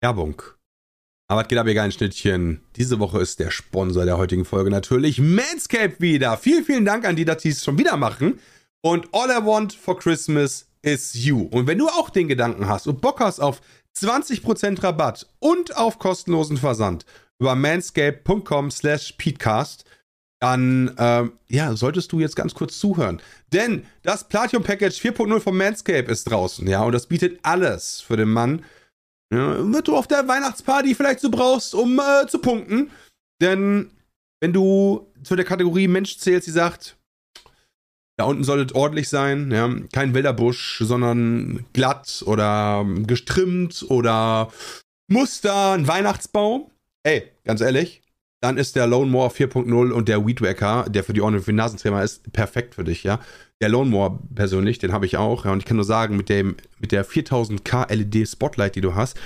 Werbung. Aber es geht aber egal ein Schnittchen. Diese Woche ist der Sponsor der heutigen Folge natürlich Manscaped wieder. Vielen, vielen Dank an die, dass die es schon wieder machen. Und all I want for Christmas is you. Und wenn du auch den Gedanken hast und Bock hast auf 20% Rabatt und auf kostenlosen Versand über manscape.com slash peatcast, dann ähm, ja, solltest du jetzt ganz kurz zuhören. Denn das Platinum Package 4.0 von Manscape ist draußen, ja, und das bietet alles für den Mann, ja, was du auf der Weihnachtsparty vielleicht so brauchst, um äh, zu punkten. Denn wenn du zu der Kategorie Mensch zählst, die sagt, da unten soll es ordentlich sein, ja, kein wilder Busch, sondern glatt oder gestrimmt oder Muster, ein Weihnachtsbaum. Ey, ganz ehrlich, dann ist der Lone Moore 4.0 und der Weed Wacker, der für die Ohren und für die Nasentrimmer ist, perfekt für dich, ja. Der Lone Moore persönlich, den habe ich auch, ja, und ich kann nur sagen, mit dem, mit der 4000K LED Spotlight, die du hast,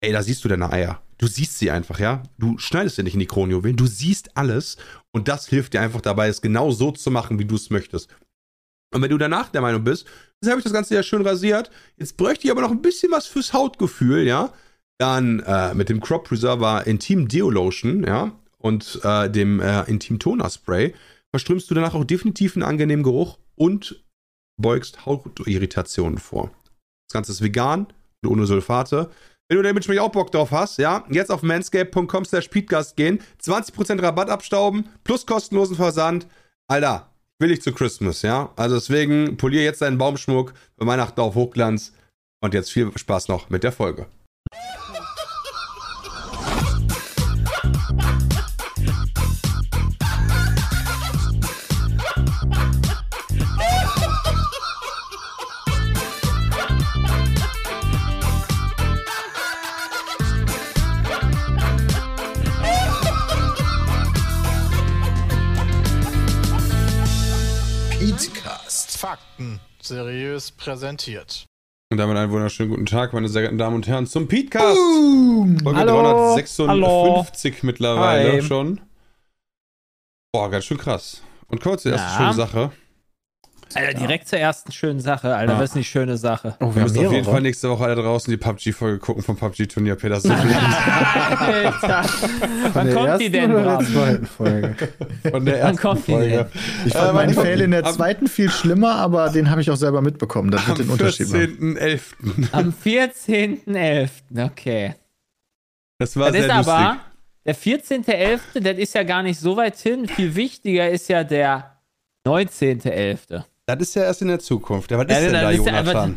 ey, da siehst du deine Eier. Du siehst sie einfach, ja. Du schneidest sie nicht in die Kronjuwelen, du siehst alles und das hilft dir einfach dabei, es genau so zu machen, wie du es möchtest. Und wenn du danach der Meinung bist, jetzt habe ich das Ganze ja schön rasiert, jetzt bräuchte ich aber noch ein bisschen was fürs Hautgefühl, ja, dann äh, mit dem Crop Preserver Intim Deo Lotion, ja, und äh, dem äh, Intim Toner Spray verströmst du danach auch definitiv einen angenehmen Geruch und beugst Hautirritationen vor. Das Ganze ist vegan und ohne Sulfate. Wenn du damit auch Bock drauf hast, ja, jetzt auf manscape.com slash peatgast gehen, 20% Rabatt abstauben, plus kostenlosen Versand. Alter, will ich zu Christmas, ja. Also deswegen polier jetzt deinen Baumschmuck für Weihnachten auf Hochglanz. Und jetzt viel Spaß noch mit der Folge. Fakten seriös präsentiert. Und damit einen wunderschönen guten Tag, meine sehr geehrten Damen und Herren, zum Petecast. Folge Hallo. 356 Hallo. mittlerweile Hi. schon. Boah, ganz schön krass. Und kurz die erste Ja. schöne Sache. Alter, direkt zur ersten schönen Sache, Alter. Ja. Was ist eine schöne Sache. Oh, Wir müssen auf jeden Fall nächste Woche alle draußen die PUBG-Folge gucken vom PUBG-Turnier. Peter so viel Alter. Wann kommt die denn, Oder der zweiten Folge? von der Wann ersten kommt die Folge. denn? Ich fand Äh, meinen wann- Fail in der am- zweiten viel schlimmer, aber den habe ich auch selber mitbekommen. Das wird Am den Unterschied machen. 14.11. Am 14.11. Okay. Das war Das sehr ist lustig. aber, der 14.11., das ist ja gar nicht so weit hin. Viel wichtiger ist ja der 19.11. Das ist ja erst in der Zukunft. Ja, was Ja, ist denn da, ist Jonathan?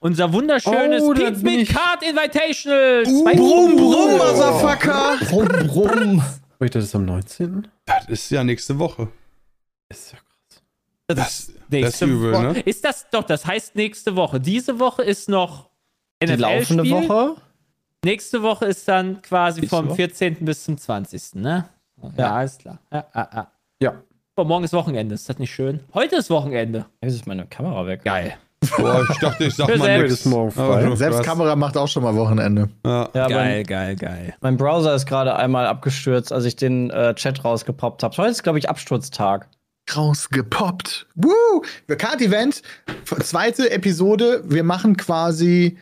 Unser wunderschönes Oh, Pizza Card Invitational. Uh, Brumm, brumm, Motherfucker! Brumm, brumm. Heute ist am 19. Das ist ja nächste Woche. Ist ja krass. Das, das ist Nächste übel, Woche. ne? Ist das doch, das heißt nächste Woche. Diese Woche ist noch Die laufende. Woche? Nächste Woche ist dann quasi Nächste vom Woche? 14. bis zum 20. Ne? Ja, Ja. alles klar. Ja, ja, ja. Ja. Aber morgen ist Wochenende. Ist das nicht schön? Heute ist Wochenende. Jetzt ist meine Kamera weg. Geil. Boah, ich dachte, ich sag Für mal nix. morgen frei. Selbst Kamera macht auch schon mal Wochenende. Ja. Ja, geil, mein, geil, geil. mein Browser ist gerade einmal abgestürzt, als ich den äh, Chat rausgepoppt habe. Heute ist, glaube ich, Absturztag. Rausgepoppt. Woo! Card Event, zweite Episode. Wir machen quasi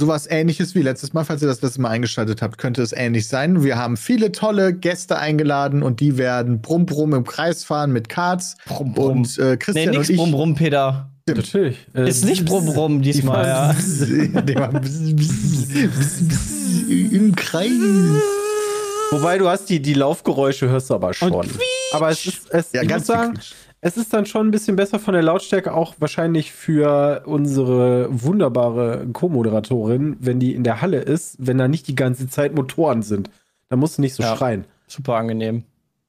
sowas ähnliches wie letztes Mal. Falls ihr das letzte Mal eingeschaltet habt, könnte es ähnlich sein. Wir haben viele tolle Gäste eingeladen und die werden brumm brumm im Kreis fahren mit Cards. Brumm, brumm. Und äh, Nee, Christian nix und ich. Brumm Brumm, Peter. Natürlich. Äh, Ist nicht Brumm Brumm diesmal, ja. Die im Kreis. Wobei du hast die, die Laufgeräusche hörst du aber schon. aber es ist, es, Ja, ich ganz muss sagen, es ist dann schon ein bisschen besser von der Lautstärke, auch wahrscheinlich für unsere wunderbare Co-Moderatorin, wenn die in der Halle ist, wenn da nicht die ganze Zeit Motoren sind. Da musst du nicht so Ja. schreien. Super angenehm.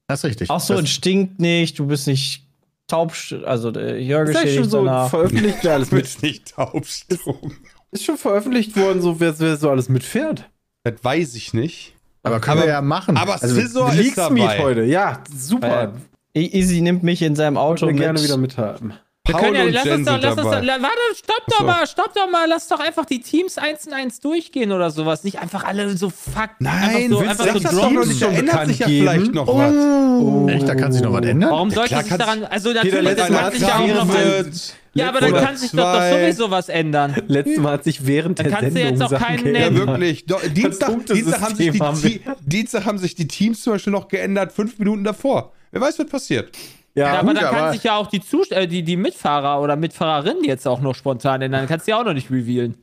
Das ist richtig. Ach so, das, und stinkt nicht, du bist nicht taub, also äh, Ist eigentlich schon so danach. veröffentlicht, wer alles Du mit. bist nicht taubstumm. Ist schon veröffentlicht worden, so wer, wer so alles mitfährt. Das weiß ich nicht. aber können aber- wir ja machen. Aber also, Scissor ist dabei. heute. Ja, super. Easy nimmt mich in seinem Auto mit. gerne wieder mithaben. Wir Paul können ja, lass Jen uns doch, lass uns doch, warte, stopp doch So. mal, stopp doch mal, lass doch einfach die Teams eins in eins durchgehen oder sowas. Nicht einfach alle so fuck. Nein, einfach so, einfach so nicht? Da schon ändert sich ja geben. vielleicht noch was. Oh. Echt, da kann sich noch was ändern? Warum sollte klar sich daran, also natürlich, das kann sich ja auch noch wird. Ja, aber dann kann sich doch, doch sowieso was ändern. Letztes Mal hat sich während Dann der kannst du Sendung jetzt auch keinen Ja, nennen. wirklich. Doch, Dienstag, Dienstag, haben sich die, Dienstag haben sich die Teams zum Beispiel noch geändert, fünf Minuten davor. Wer weiß, was passiert. Ja, Ja, aber gut, dann kann aber- sich ja auch die, Zus äh, die, die Mitfahrer oder Mitfahrerinnen jetzt auch noch spontan ändern. Dann kannst du ja auch noch nicht revealen.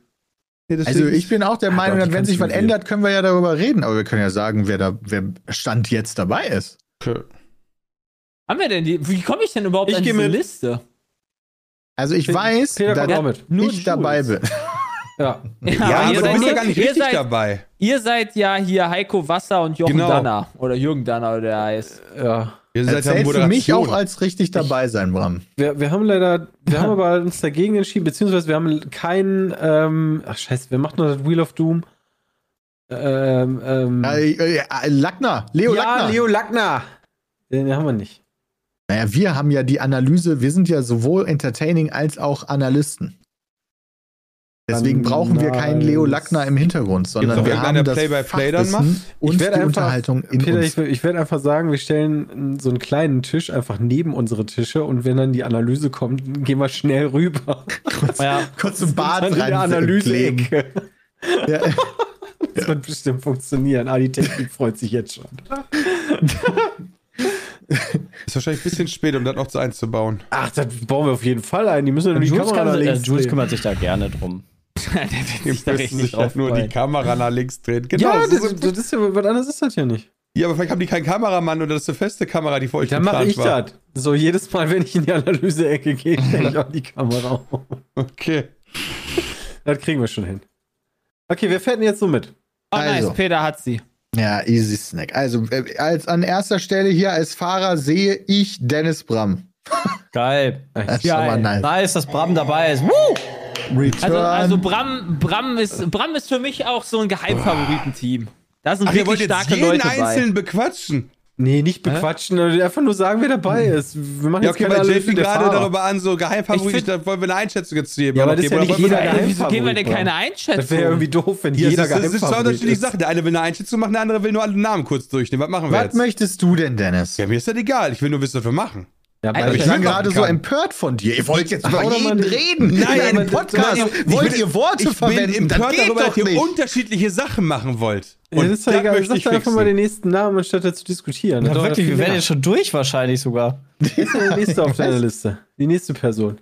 Also ich bin auch der Meinung, doch, wenn sich was ändert, können wir ja darüber reden. Aber wir können ja sagen, wer da, wer Stand jetzt dabei ist. Haben wir denn die, wie komme ich denn überhaupt Ich an diese mit. Liste? Also ich Peter weiß, dass. Nur ich Jules. dabei bin. Ja. Ja, Ja, aber du seid, bist ja gar nicht richtig seid, dabei. Ihr seid ja hier Heiko Wasser und Jochen Genau. Danner. Oder Jürgen Danner, oder der heißt. ja. Ihr Das seid ja zählt für mich auch als richtig dabei sein, Bram. Wir, wir haben leider, wir haben aber uns dagegen entschieden, beziehungsweise wir haben keinen, ähm, ach scheiße, wer macht noch das Wheel of Doom? Ähm, ähm, Äh, äh, Lackner, Leo ja, Lackner. Leo Lackner. Den haben wir nicht. Naja, wir haben ja die Analyse, wir sind ja sowohl Entertaining als auch Analysten. Deswegen brauchen wir keinen Leo Lackner im Hintergrund, sondern wir haben das Play-by-Play dann Fachwissen macht? und Ich die einfach- Unterhaltung in Peter, uns. ich, ich werde einfach sagen, wir stellen so einen kleinen Tisch einfach neben unsere Tische und wenn dann die Analyse kommt, gehen wir schnell rüber. Ja. kurz zum Bad rein. der Analyse-Ecke. Ja. Das wird bestimmt funktionieren. Ah, die Technik freut sich jetzt schon. Ist wahrscheinlich ein bisschen spät, um das noch zu einzubauen. Ach, das bauen wir auf jeden Fall ein. Die müssen nur die Jules, Kamera kann, äh, Jules kümmert sich da gerne drum. der wird da richtig drauf nur die. Kamera nach links drehen. Genau. Ja, das, sind- das ist ja, was anderes ist das ja nicht. ja, aber vielleicht haben die keinen Kameramann oder das ist eine feste Kamera, die für euch Dann mache ich war. das. So, jedes Mal, wenn ich in die Analyse-Ecke gehe, stelle ich auch die Kamera auf. Okay. Das kriegen wir schon hin. Okay, wer fährt denn jetzt so mit? Oh, nice, Also. Peter hat sie. Ja, easy snack. Also, äh, als an erster Stelle hier als Fahrer sehe ich Dennis Bram. Geil. Das ist schon mal nice. Nice, dass Bram dabei ist. Woo! Return. Also, also Bram, Bram, ist, Bram ist für mich auch so ein Geheimfavoritenteam. Da sind Ach, wirklich jetzt starke jeden Leute bei. einzelnen bequatschen. Nee, nicht bequatschen, sondern einfach nur sagen, wer dabei ist. Wir machen Ja, jetzt okay, keine weil der gerade Fahrer. darüber an, so Geheimfavorit, da wollen wir eine Einschätzung jetzt zu geben. Ja, aber Okay, das ist ja nicht jeder Äh, Wieso geben wir Geheimfavorit, denn keine Einschätzung? Das wäre ja irgendwie doof, wenn Ja, jeder das, ist- das sind zwei Geheimfavorit unterschiedliche ist. Sachen. Der eine will eine Einschätzung machen, der andere will nur alle Namen kurz durchnehmen. Was machen wir Was jetzt? möchtest du denn, Dennis? Ja, mir ist das egal. Ich will nur wissen, was wir machen. Ja, weil Ich bin will gerade so empört von dir. Ihr wollt jetzt über jeden reden. Nein, in einem aber- Podcast. Ich wollt bin- ihr Worte Ich bin verwenden? Das empört geht darüber, doch dass ihr unterschiedliche Sachen machen wollt. Ja, das ist doch egal. möchte Sag doch einfach mal den nächsten Namen, anstatt da zu diskutieren. Ja, wirklich, wir werden jetzt schon durch wahrscheinlich sogar. Wer ist denn der nächste auf deiner Liste? Die nächste Person.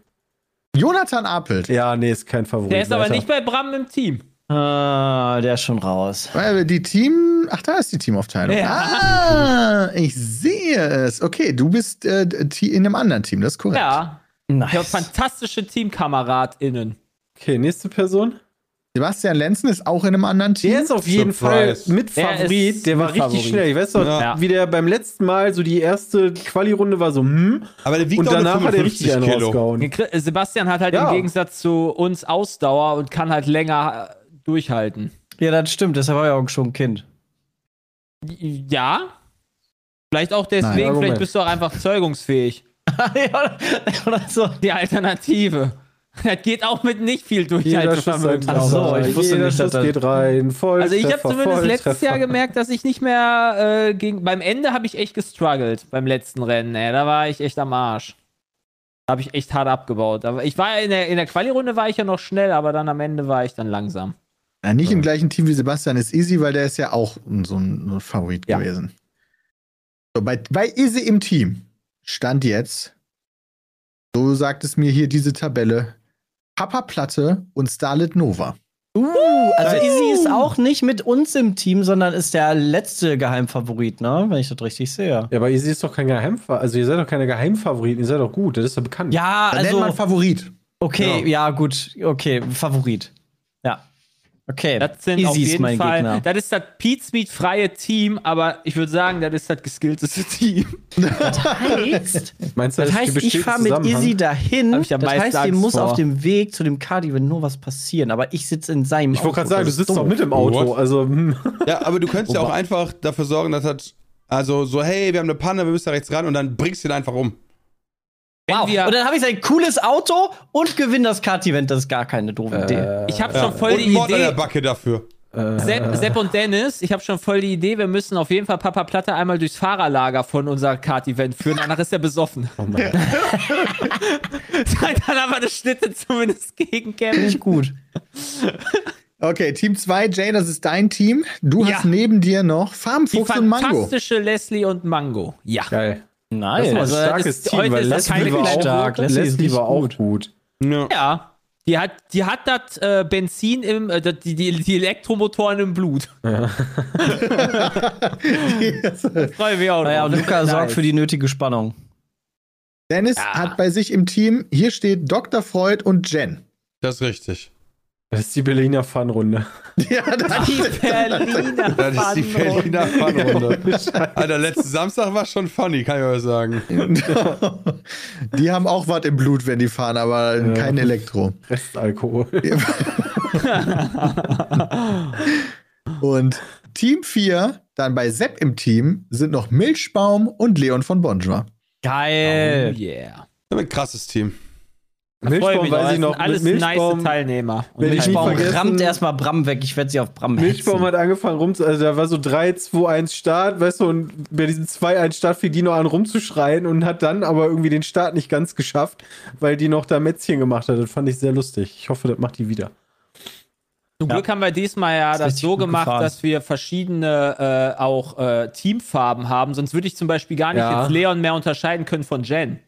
Jonathan Apelt. Ja, nee, ist kein Favorit. Der ist aber Weiter. nicht bei Bram im Team. Ah, der ist schon raus. Weil die Team. Ach, da ist die Teamaufteilung. Ja. Ah, ich sehe es. Okay, du bist äh, in einem anderen Team, das ist korrekt. Ja. Ich habe Nice. fantastische TeamkameradInnen. Okay, nächste Person. Sebastian Lenzen ist auch in einem anderen Team. Der ist auf jeden Surprise. Fall mit Der Der war mit richtig Favorit. schnell. Ich weiß doch, Ja. wie der beim letzten Mal so die erste Quali-Runde war so, hm. Aber der wiegt Und danach hat er 55 richtig einen rausgehauen. Sebastian hat halt Ja. im Gegensatz zu uns Ausdauer und kann halt länger durchhalten. Ja, das stimmt, deshalb war er auch schon ein Kind. Ja. Vielleicht auch deswegen, Nein, vielleicht bist du auch einfach zeugungsfähig. ja, oder so. Die Alternative. Das geht auch mit nicht viel Durchhaltevermögen. Ach so, ich wusste Jeder nicht, dass Schuss das- geht rein. Voll Also ich habe zumindest letztes Jahr gemerkt. gemerkt, dass ich nicht mehr äh, gegen. Beim Ende habe ich echt gestruggelt beim letzten Rennen. Ey. Da war ich echt am Arsch. Da habe ich echt hart abgebaut. Aber ich war in der, in der Quali-Runde war ich ja noch schnell, aber dann am Ende war ich dann langsam. Ja, nicht im gleichen Team wie Sebastian ist Easy, weil der ist ja auch so ein, Favorit Ja. gewesen. So, bei, bei Easy im Team stand jetzt, so sagt es mir hier diese Tabelle, Papa Platte und Starlet Nova. Uh, also Izzy ist auch nicht mit uns im Team, sondern ist der letzte Geheimfavorit, ne? Wenn ich das richtig sehe. Ja, aber Easy ist doch kein Geheimfavorit. Also ihr seid doch keine Geheimfavoriten. Ihr seid doch gut. Das ist ja bekannt. Ja, Dann nennt man also. Favorit. Okay, ja, gut. Okay, Favorit. Ja. Okay. Das sind Izzy auf ist jeden mein Fall. Gegner. Das ist das Pete freie Team, aber ich würde sagen, das ist das geskillteste Team. heißt, Meinst du, das ist heißt, ich fahre mit? Izzy dahin. Ich am das heißt, ihr Angst muss vor. auf dem Weg zu dem Cardi, wenn nur was passieren. Aber ich sitze in seinem Ich wollte gerade Auto. sagen, du Das ist sitzt doch mit im Auto. What? Also, hm. Ja, aber du könntest ja auch einfach dafür sorgen, dass das. Also so, hey, wir haben eine Panne, wir müssen da rechts ran und dann bringst du ihn einfach um. Wenn Wow. wir- Und dann habe ich ein cooles Auto und gewinne das Kart-Event. Das ist gar keine doofe Idee. Ich habe Ja. schon voll und die Mord an der Idee. Backe dafür. Sepp, Sepp und Dennis, ich habe schon voll die Idee, wir müssen auf jeden Fall Papa Platte einmal durchs Fahrerlager von unser Kart-Event führen, danach ist er besoffen. Oh Mann. Dann haben wir eine Schnitte zumindest gegen Kevin. ich gut. Okay, Team 2, Jane, das ist dein Team. Du Ja. hast neben dir noch Farmfuchs und Mango. fantastische Leslie und Mango. Ja. Geil. Nice. Das ist mal ein Also, starkes das- Team, heute weil ist Leslie war auch stark. Leslie, Leslie ist war auch gut. gut. Ja. Ja. Die hat, die hat das äh, Benzin im, äh, die, die, die Elektromotoren im Blut. Freue mich auch Naja, und. Luca Nice. sorgt für die nötige Spannung. Dennis Ja. hat bei sich im Team, hier steht Dr. Freud und Jen. Das ist richtig. Das ist die Berliner Fun-Runde. Ja, das Die Berliner Das ist die Fun-Runde. Berliner Fun-Runde. Alter, letzten Samstag war schon funny, kann ich euch sagen. die haben auch was im Blut, wenn die fahren, aber kein Elektro. Restalkohol. Und Team 4, dann bei Sepp im Team, sind noch Milchbaum und Leon von Bonjour. Oh Geil. yeah. Ein krasses Team. Milchbaum weiß ich noch. Das alles mit Milchbaum, nice Teilnehmer. Und Milchbaum rammt erstmal Bram weg. Ich werde sie auf Bram Milchbaum hetzen. hat angefangen rum also da war so 3, 2, 1 Start, weißt du, und bei diesem 2, 1 Start fing Dino an rumzuschreien und hat dann aber irgendwie den Start nicht ganz geschafft, weil die noch da Mätzchen gemacht hat. Das fand ich sehr lustig. Ich hoffe, das macht die wieder. Zum Glück haben wir diesmal ja das richtig so gemacht, gefahren. dass wir verschiedene äh, auch äh, Teamfarben haben. Sonst würde ich zum Beispiel gar nicht Ja. jetzt Leon mehr unterscheiden können von Jen.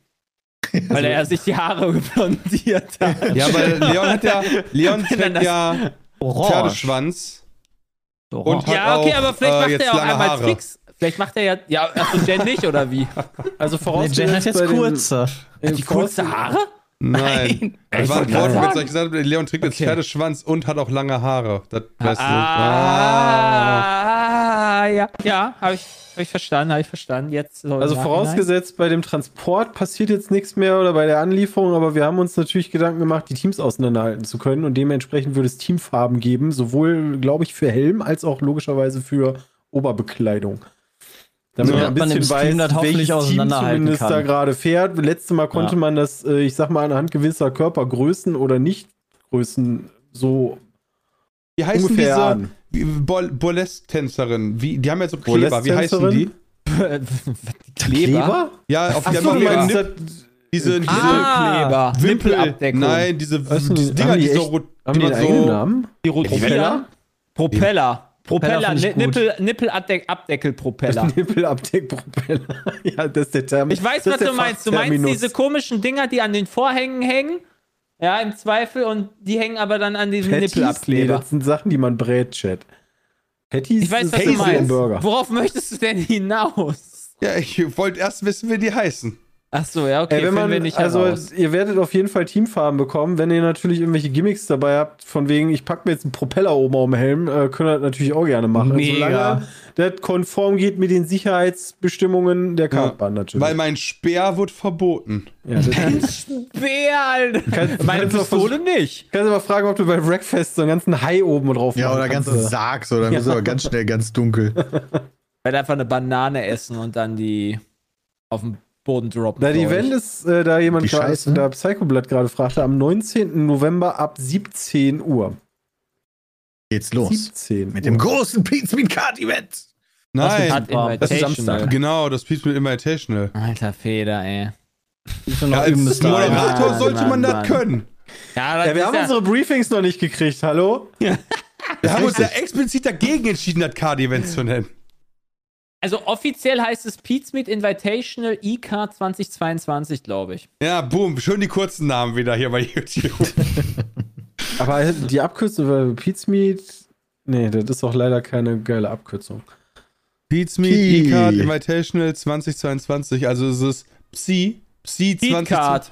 Weil er sich die Haare blondiert hat. Ja, weil Leon hat ja, Leon trägt ja Orange. Pferdeschwanz. Orange. Und- Ja, okay, auch, aber vielleicht äh, macht jetzt er auch einmal Haare. Tricks. Vielleicht macht er ja. Ja, achso, Jen nicht, oder wie? Also Nee, vorausgesetzt Jen hat jetzt bei den- kurze. äh, Die kurze Haare? Nein. Das Ich war ein Wortwitz, ich gesagt habe, Leon trägt jetzt Okay. Pferdeschwanz und hat auch lange Haare. Das weißt Ah, ja, ja, habe ich, hab ich verstanden, habe ich verstanden. Jetzt so Also vorausgesetzt, bei dem Transport passiert jetzt nichts mehr oder bei der Anlieferung, aber wir haben uns natürlich Gedanken gemacht, die Teams auseinanderhalten zu können und dementsprechend würde es Teamfarben geben, sowohl, glaube ich, für Helm als auch logischerweise für Oberbekleidung. Damit So, man ein dass man im bisschen Stream weiß, das hoffentlich welches Team auseinanderhalten zumindest kann. da gerade fährt. Letztes Mal konnte Ja. man das, äh, ich sag mal, anhand gewisser Körpergrößen oder Nichtgrößen so Wie heißen ungefähr diese wie- Bol Burlesque-Tänzerinnen? Wie, die haben ja so Kleber. Wie heißen die? Kleber? Ja, auf die Achso, haben du ja meinst, Nipp- diese, diese Ah, Wimpel. Nippelabdeckung. Nein, diese, diese Dinger, die die, so haben die die einen so. Namen? Die rotieren? Propeller? Propeller. Propeller. Nippel, Nippelabdeckelpropeller. Nippelabdeckpropeller. ja, das ist der Term. Ich weiß, was du meinst. Du meinst diese komischen Dinger, die an den Vorhängen hängen? Ja, im Zweifel. Und die hängen aber dann an diesem Patties? Nee, Nippelabkleber. das sind Sachen, die man brät, Chat. Patties Ich weiß, ist was du Käse im meinst. Worauf möchtest du denn hinaus? Ja, ich wollte erst wissen, wie die heißen. Ach so, ja, okay. Ey, wenn man, wir nicht also heraus. ihr werdet auf jeden Fall Teamfarben bekommen. Wenn ihr natürlich irgendwelche Gimmicks dabei habt, von wegen, ich packe mir jetzt einen Propeller oben auf dem Helm, äh, könnt ihr das natürlich auch gerne machen. Mega. Solange das konform geht mit den Sicherheitsbestimmungen der Kartbahn natürlich. Weil mein Speer wird verboten. ja, das Wer, Alter? Kannst- Meine kannst du Pistole nicht. kannst du mal fragen, ob du bei Wreckfest so einen ganzen Hai oben drauf Ja, oder kannst. ganzen Sarg, so, dann ist aber ganz schnell ganz dunkel. Ich werde einfach eine Banane essen und dann die auf den Boden droppen. Da die. Event ist, äh, da jemand gerade, Scheiße. da Psychoblatt gerade fragte, am 19. November ab 17 Uhr. Geht's los. 17 Mit Uhr. dem großen Pizza Meet Card Event. Nein. Das ist. Samstag. Genau, das Peace mit Invitational. Alter Feder, ey. Ja, als Moderator Mann, sollte man das können. Ja, das Ja, wir haben unsere Briefings noch nicht gekriegt, hallo? Wir haben uns ja explizit dagegen entschieden, das Card-Event zu nennen. Also offiziell heißt es Pizmeet Invitational IK 2022, glaube ich. Ja, boom, schön die kurzen Namen wieder hier bei YouTube. Aber die Abkürzung war Pizmeet. Nee, das ist auch leider keine geile Abkürzung. Beats Meet. E-Card Invitational 2022, also es ist Psi, Psi 20, Card.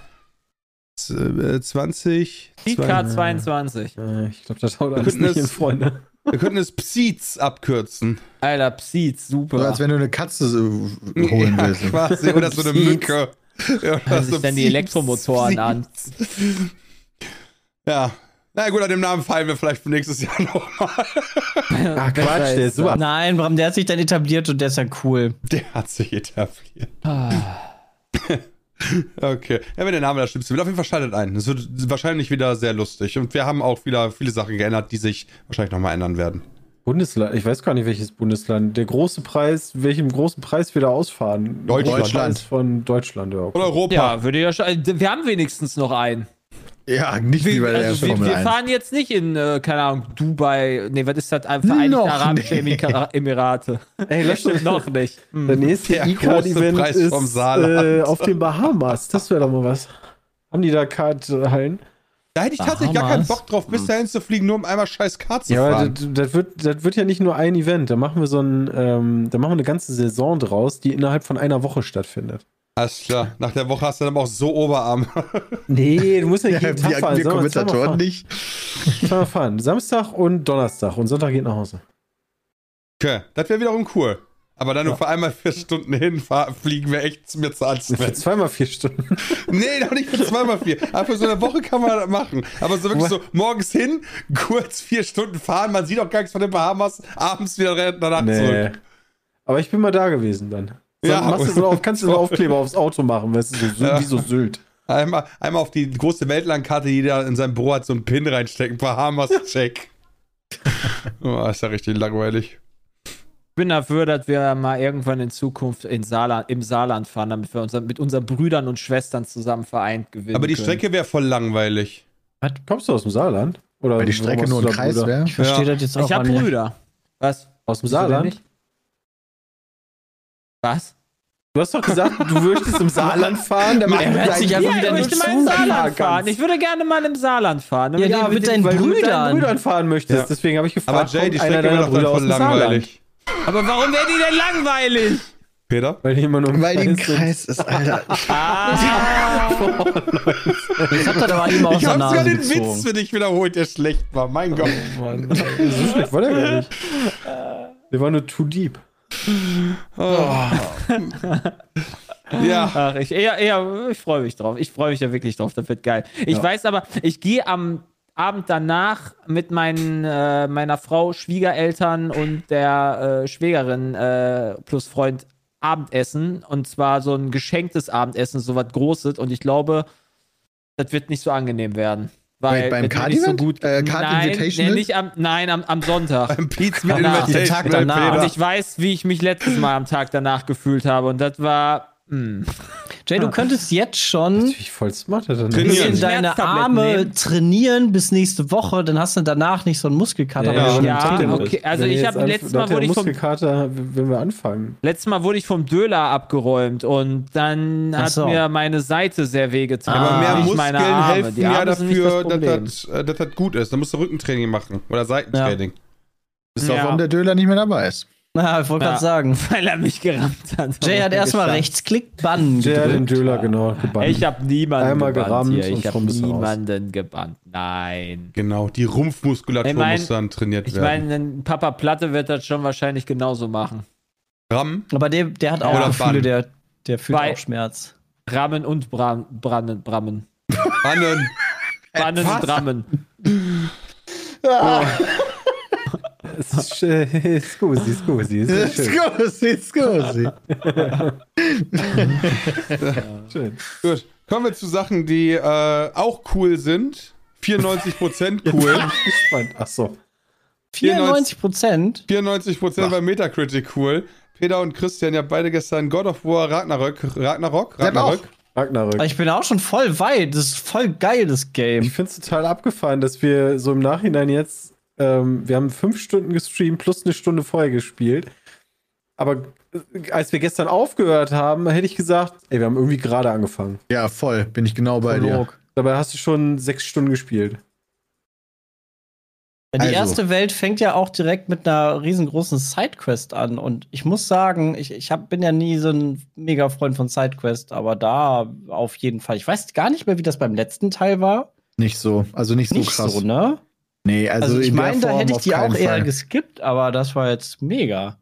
äh, 20, Card 22. Äh, ich glaube, das haut alles nicht hin, Freunde. Wir könnten es Psiz abkürzen. Alter, Psiz, super. So als wenn du eine Katze so holen ja, willst. quasi, oder so eine. Mücke. Ja, Hört so sich dann die Elektromotoren Psiz. an. Ja. Na gut, an dem Namen fallen wir vielleicht für nächstes Jahr nochmal. Ah, Quatsch, der ist super. Nein, Bram, der hat sich dann etabliert und der ist ja cool. Der hat sich etabliert. Ah. Okay. Ja, wenn der Name das Schlimmste will. Auf jeden Fall schaltet ein. Es wird wahrscheinlich wieder sehr lustig. Und wir haben auch wieder viele Sachen geändert, die sich wahrscheinlich nochmal ändern werden. Bundesland, ich weiß gar nicht, welches Bundesland. Der große Preis, welchem großen Preis wir da ausfahren? Deutschland. Preis Von Deutschland, ja. Und Europa. Ja, würde ja äh, Wir haben wenigstens noch einen. Ja, nicht wie bei der Also wir, Formel wir 1. fahren jetzt nicht in, äh, keine Ahnung, Dubai. Nee, was ist das? Vereinigte Noch Arabische. Emira- Emirate. Ey, lass Stimmt noch nicht. Der nächste E-Card-Event ist äh, auf den Bahamas. Das wäre doch mal was. Haben die da Karthallen? Da hätte ich tatsächlich gar keinen Bahamas. Bock drauf, bis dahin zu fliegen, nur um einmal scheiß Kart zu Ja, aber fahren. das, das, wird, das wird ja nicht nur ein Event. Da machen wir so ein, ähm, da machen wir eine ganze Saison draus, die innerhalb von einer Woche stattfindet. Alles klar. Nach der Woche hast du dann aber auch so Oberarm. Nee, du musst ja Ja, jeden Tag fahren. wir zweimal Kommentatoren fahren? nicht. Zweimal fahren. Samstag und Donnerstag und Sonntag geht nach Hause. Okay, das wäre wiederum cool. Aber dann nur Ja. für einmal vier Stunden hinfahren, fliegen wir echt mir zu Für anstrengend. zweimal vier Stunden. Nee, doch nicht für zweimal vier. Aber für so eine Woche kann man das machen. Aber so wirklich so morgens hin, kurz vier Stunden fahren, man sieht auch gar nichts von den Bahamas, abends wieder danach zurück. Aber ich bin mal da gewesen dann. Ja. Machst du so auf, kannst du so einen Aufkleber aufs Auto machen, weißt du, so, Ja. wie so Sylt. Einmal, einmal auf die große Weltlandkarte, jeder in seinem Büro hat so einen Pin reinstecken, Bahamas check. oh, ist ja richtig langweilig. Ich bin dafür, dass wir mal irgendwann in Zukunft in Saarland, im Saarland fahren, damit wir unser, mit unseren Brüdern und Schwestern zusammen vereint gewinnen. Aber die können. Strecke wäre voll langweilig. Kommst du aus dem Saarland? Oder Weil die Strecke nur ein Kreis wäre. Ich verstehe Ja. das jetzt auch Ich habe. Brüder. Was? Aus dem Saarland? Was? Du hast doch gesagt, du würdest im Saarland fahren, damit Er du hört deinen sich einfach Brüdern wieder ich nicht möchte zu, mal im Saarland fahren. Ich würde gerne mal im Saarland fahren. Ja, ja, mit deinen weil du mit Brüdern. deinen Brüdern fahren möchtest. Ja. Deswegen habe ich Aber gefragt, Jay, die Strecke wäre deiner doch dann Brüder aus voll dem Saarland? langweilig. Aber warum wäre die denn langweilig? Peter? Weil die immer nur im Weil die ein Kreis. Kreis ist, Alter. Ah, Ich hab das aber eben aus Ich der habe sogar den Witz für dich wiederholt, der schlecht war. Mein Gott. Mann, so schlecht war der gar nicht. Der war nur too deep. Ja. Ach, ich, eher, eher, ich freue mich drauf. Ich freue mich da wirklich drauf. Das wird geil. Ich Ja. weiß aber, ich gehe am Abend danach mit meinen, äh, meiner Frau, Schwiegereltern und der äh, Schwägerin äh, plus Freund Abendessen. Und zwar so ein geschenktes Abendessen, so was Großes. Und ich glaube, das wird nicht so angenehm werden. Weil Bei- beim nicht so gut. Äh, Card nein, nee, nicht am, nein, am, am Sonntag. Beim Pietz mit Danach. Der Tag danach. Und ich weiß, wie ich mich letztes Mal am Tag danach gefühlt habe. Und das war. Hm. Jay, du könntest jetzt schon Natürlich voll smart. Dann Trainieren. bisschen deine Arme nehmen. trainieren bis nächste Woche, dann hast du danach nicht so einen Muskelkater. Ja, ja, bist. okay. Also Wenn ich ihr hab- jetzt letztes Mal wurde ich vom- Muskelkater, wenn wir anfangen. Letztes Mal wurde ich vom Döler abgeräumt und dann hat so. mir meine Seite sehr wehgetan. Aber mehr Muskeln meine Arme. helfen Die ja Arme nicht dafür, das Problem. dass das, äh, dass das gut ist. Da musst du Rückentraining machen oder Seitentraining. Ist doch, Ja. warum der Döler nicht mehr dabei ist. Na, ich wollte Ja. gerade sagen. Weil er mich gerammt hat. Jay hat erstmal. Rechtsklick bannen Der hat den. Döler, genau, gebannt. Ich habe niemanden Einmal gebannt gerammt hier. und Ich habe niemanden gebannt. Nein. Genau, die Rumpfmuskulatur Ich mein- muss dann trainiert Ich werden. meine, ein Papa Platte wird das schon wahrscheinlich genauso machen. Ram, Aber der, der hat auch Oder Gefühle, der, der fühlt Bei- auch Schmerz. Rammen und Bram, Brannen, Brammen. Bannen. Bannen und Rammen. Es ist, äh, scusi, scusi. Es ist schön. Scusi, scusi. schön. Gut, kommen wir zu Sachen, die äh, auch cool sind. 94% cool. Ach so. 94 Prozent? 94% bei Metacritic cool. Peter und Christian ja beide gestern God of War Ragnarök. Auch. Ragnarök? Ragnarök. Ich bin auch schon voll weit. Das ist voll geil, das Game. Ich finde es total abgefahren, dass wir so im Nachhinein jetzt, ähm, wir haben fünf Stunden gestreamt plus eine Stunde vorher gespielt. Aber äh, als wir gestern aufgehört haben, hätte ich gesagt, ey, wir haben irgendwie gerade angefangen. Ja, voll. Bin ich genau bei dir. Prolog. Dabei hast du schon sechs Stunden gespielt. Die Also. erste Welt fängt ja auch direkt mit einer riesengroßen Sidequest an. Und ich muss sagen, ich, ich hab, bin ja nie so ein mega Freund von Sidequest, aber da auf jeden Fall. Ich weiß gar nicht mehr, wie das beim letzten Teil war. Nicht so. Also nicht so nicht krass. so, ne? Nee, also, Also, ich meine, da hätte ich die auch keinen eher Fall. geskippt, aber das war jetzt mega.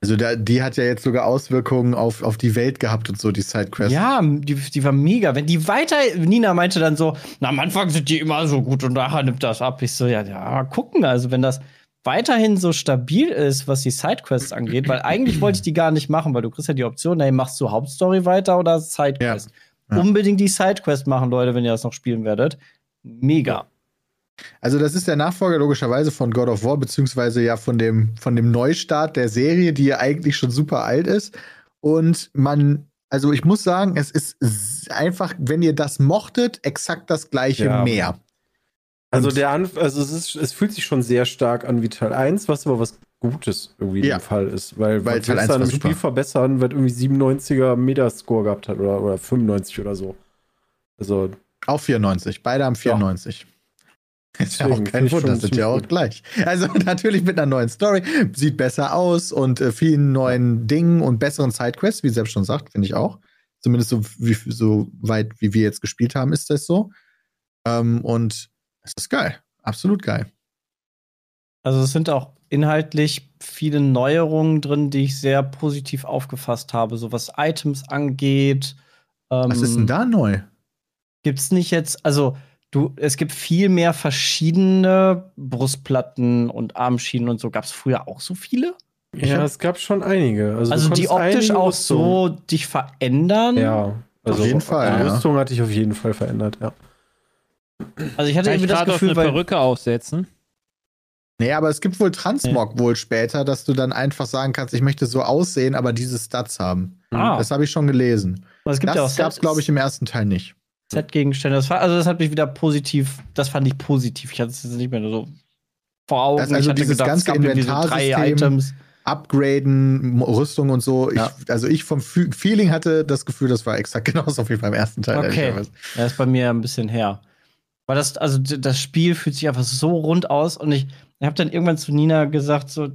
Also da, die hat ja jetzt sogar Auswirkungen auf, auf die Welt gehabt und so, die Sidequest. Ja, die, die war mega. Wenn die weiter, Nina meinte dann so, na, am Anfang sind die immer so gut und nachher nimmt das ab. Ich so, ja, ja, mal gucken. Also, wenn das weiterhin so stabil ist, was die Sidequests angeht, weil eigentlich wollte ich die gar nicht machen, weil du kriegst ja die Option, hey, machst du Hauptstory weiter oder Sidequest? Ja. Unbedingt die Sidequest machen, Leute, wenn ihr das noch spielen werdet. Mega. Also, das ist der Nachfolger logischerweise von God of War, beziehungsweise ja von dem, von dem Neustart der Serie, die ja eigentlich schon super alt ist. Und man, also ich muss sagen, es ist einfach, wenn ihr das mochtet, exakt das gleiche Ja. mehr. Also der Anf also es, ist, es fühlt sich schon sehr stark an wie Teil 1, was aber was Gutes irgendwie Ja. im Fall ist. Weil, Weil Teil willst 1 du an war einem super. Spiel verbessern, was irgendwie 97er Metascore gehabt hat oder, oder 95 oder so. Also, Auch 94. Beide haben 94. Ist ja auch kein Wunder, sind ja auch gleich. Also natürlich mit einer neuen Story, sieht besser aus und äh, vielen neuen Dingen und besseren Sidequests, wie selbst schon sagt, finde ich auch. Zumindest so, wie, so weit, wie wir jetzt gespielt haben, ist das so. Ähm, und es ist geil. Absolut geil. Also es sind auch inhaltlich viele Neuerungen drin, die ich sehr positiv aufgefasst habe, so was Items angeht. Ähm, Was ist denn da neu? Gibt's nicht jetzt, also du, es gibt viel mehr verschiedene Brustplatten und Armschienen und so. Gab's früher auch so viele? ja, es gab schon einige. Also, Also die optisch auch so dich verändern? Ja. Also jeden Fall, Die ja. Rüstung hatte ich auf jeden Fall verändert, ja. Also ich hatte irgendwie das auf Gefühl, eine weil Perücke aufsetzen? Nee, aber es gibt wohl Transmog wohl später, dass du dann einfach sagen kannst, ich möchte so aussehen, aber diese Stats haben. ah, Das habe ich schon gelesen. es gibt ja Das gab es, glaube ich, im ersten Teil nicht. Set-Gegenstände. Das war, also das hat mich wieder positiv, das fand ich positiv. Ich hatte es jetzt nicht mehr so vor Augen. Das- also ich hatte dieses ganze so drei Inventarsystem, Items. Upgraden, Rüstung und so. Ja. Ich, also ich vom Feeling hatte das Gefühl, das war exakt genauso wie beim ersten Teil. Okay. Ja, ist bei mir ein bisschen her. Weil das, also das Spiel fühlt sich einfach so rund aus und ich, ich habe dann irgendwann zu Nina gesagt, so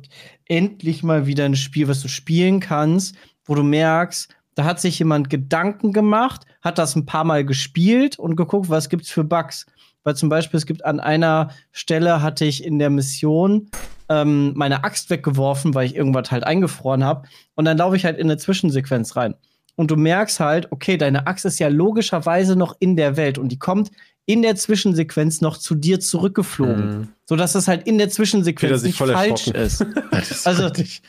endlich mal wieder ein Spiel, was du spielen kannst, wo du merkst, da hat sich jemand Gedanken gemacht, hat das ein paar Mal gespielt und geguckt, was gibt's für Bugs. Weil zum Beispiel es gibt an einer Stelle hatte ich in der Mission ähm, meine Axt weggeworfen, weil ich irgendwas halt eingefroren habe und dann laufe ich halt in eine Zwischensequenz rein und du merkst halt, okay, deine Axt ist ja logischerweise noch in der Welt und die kommt in der Zwischensequenz noch zu dir zurückgeflogen, Mhm. sodass es halt in der Zwischensequenz nicht falsch ist. Das ist Also, richtig.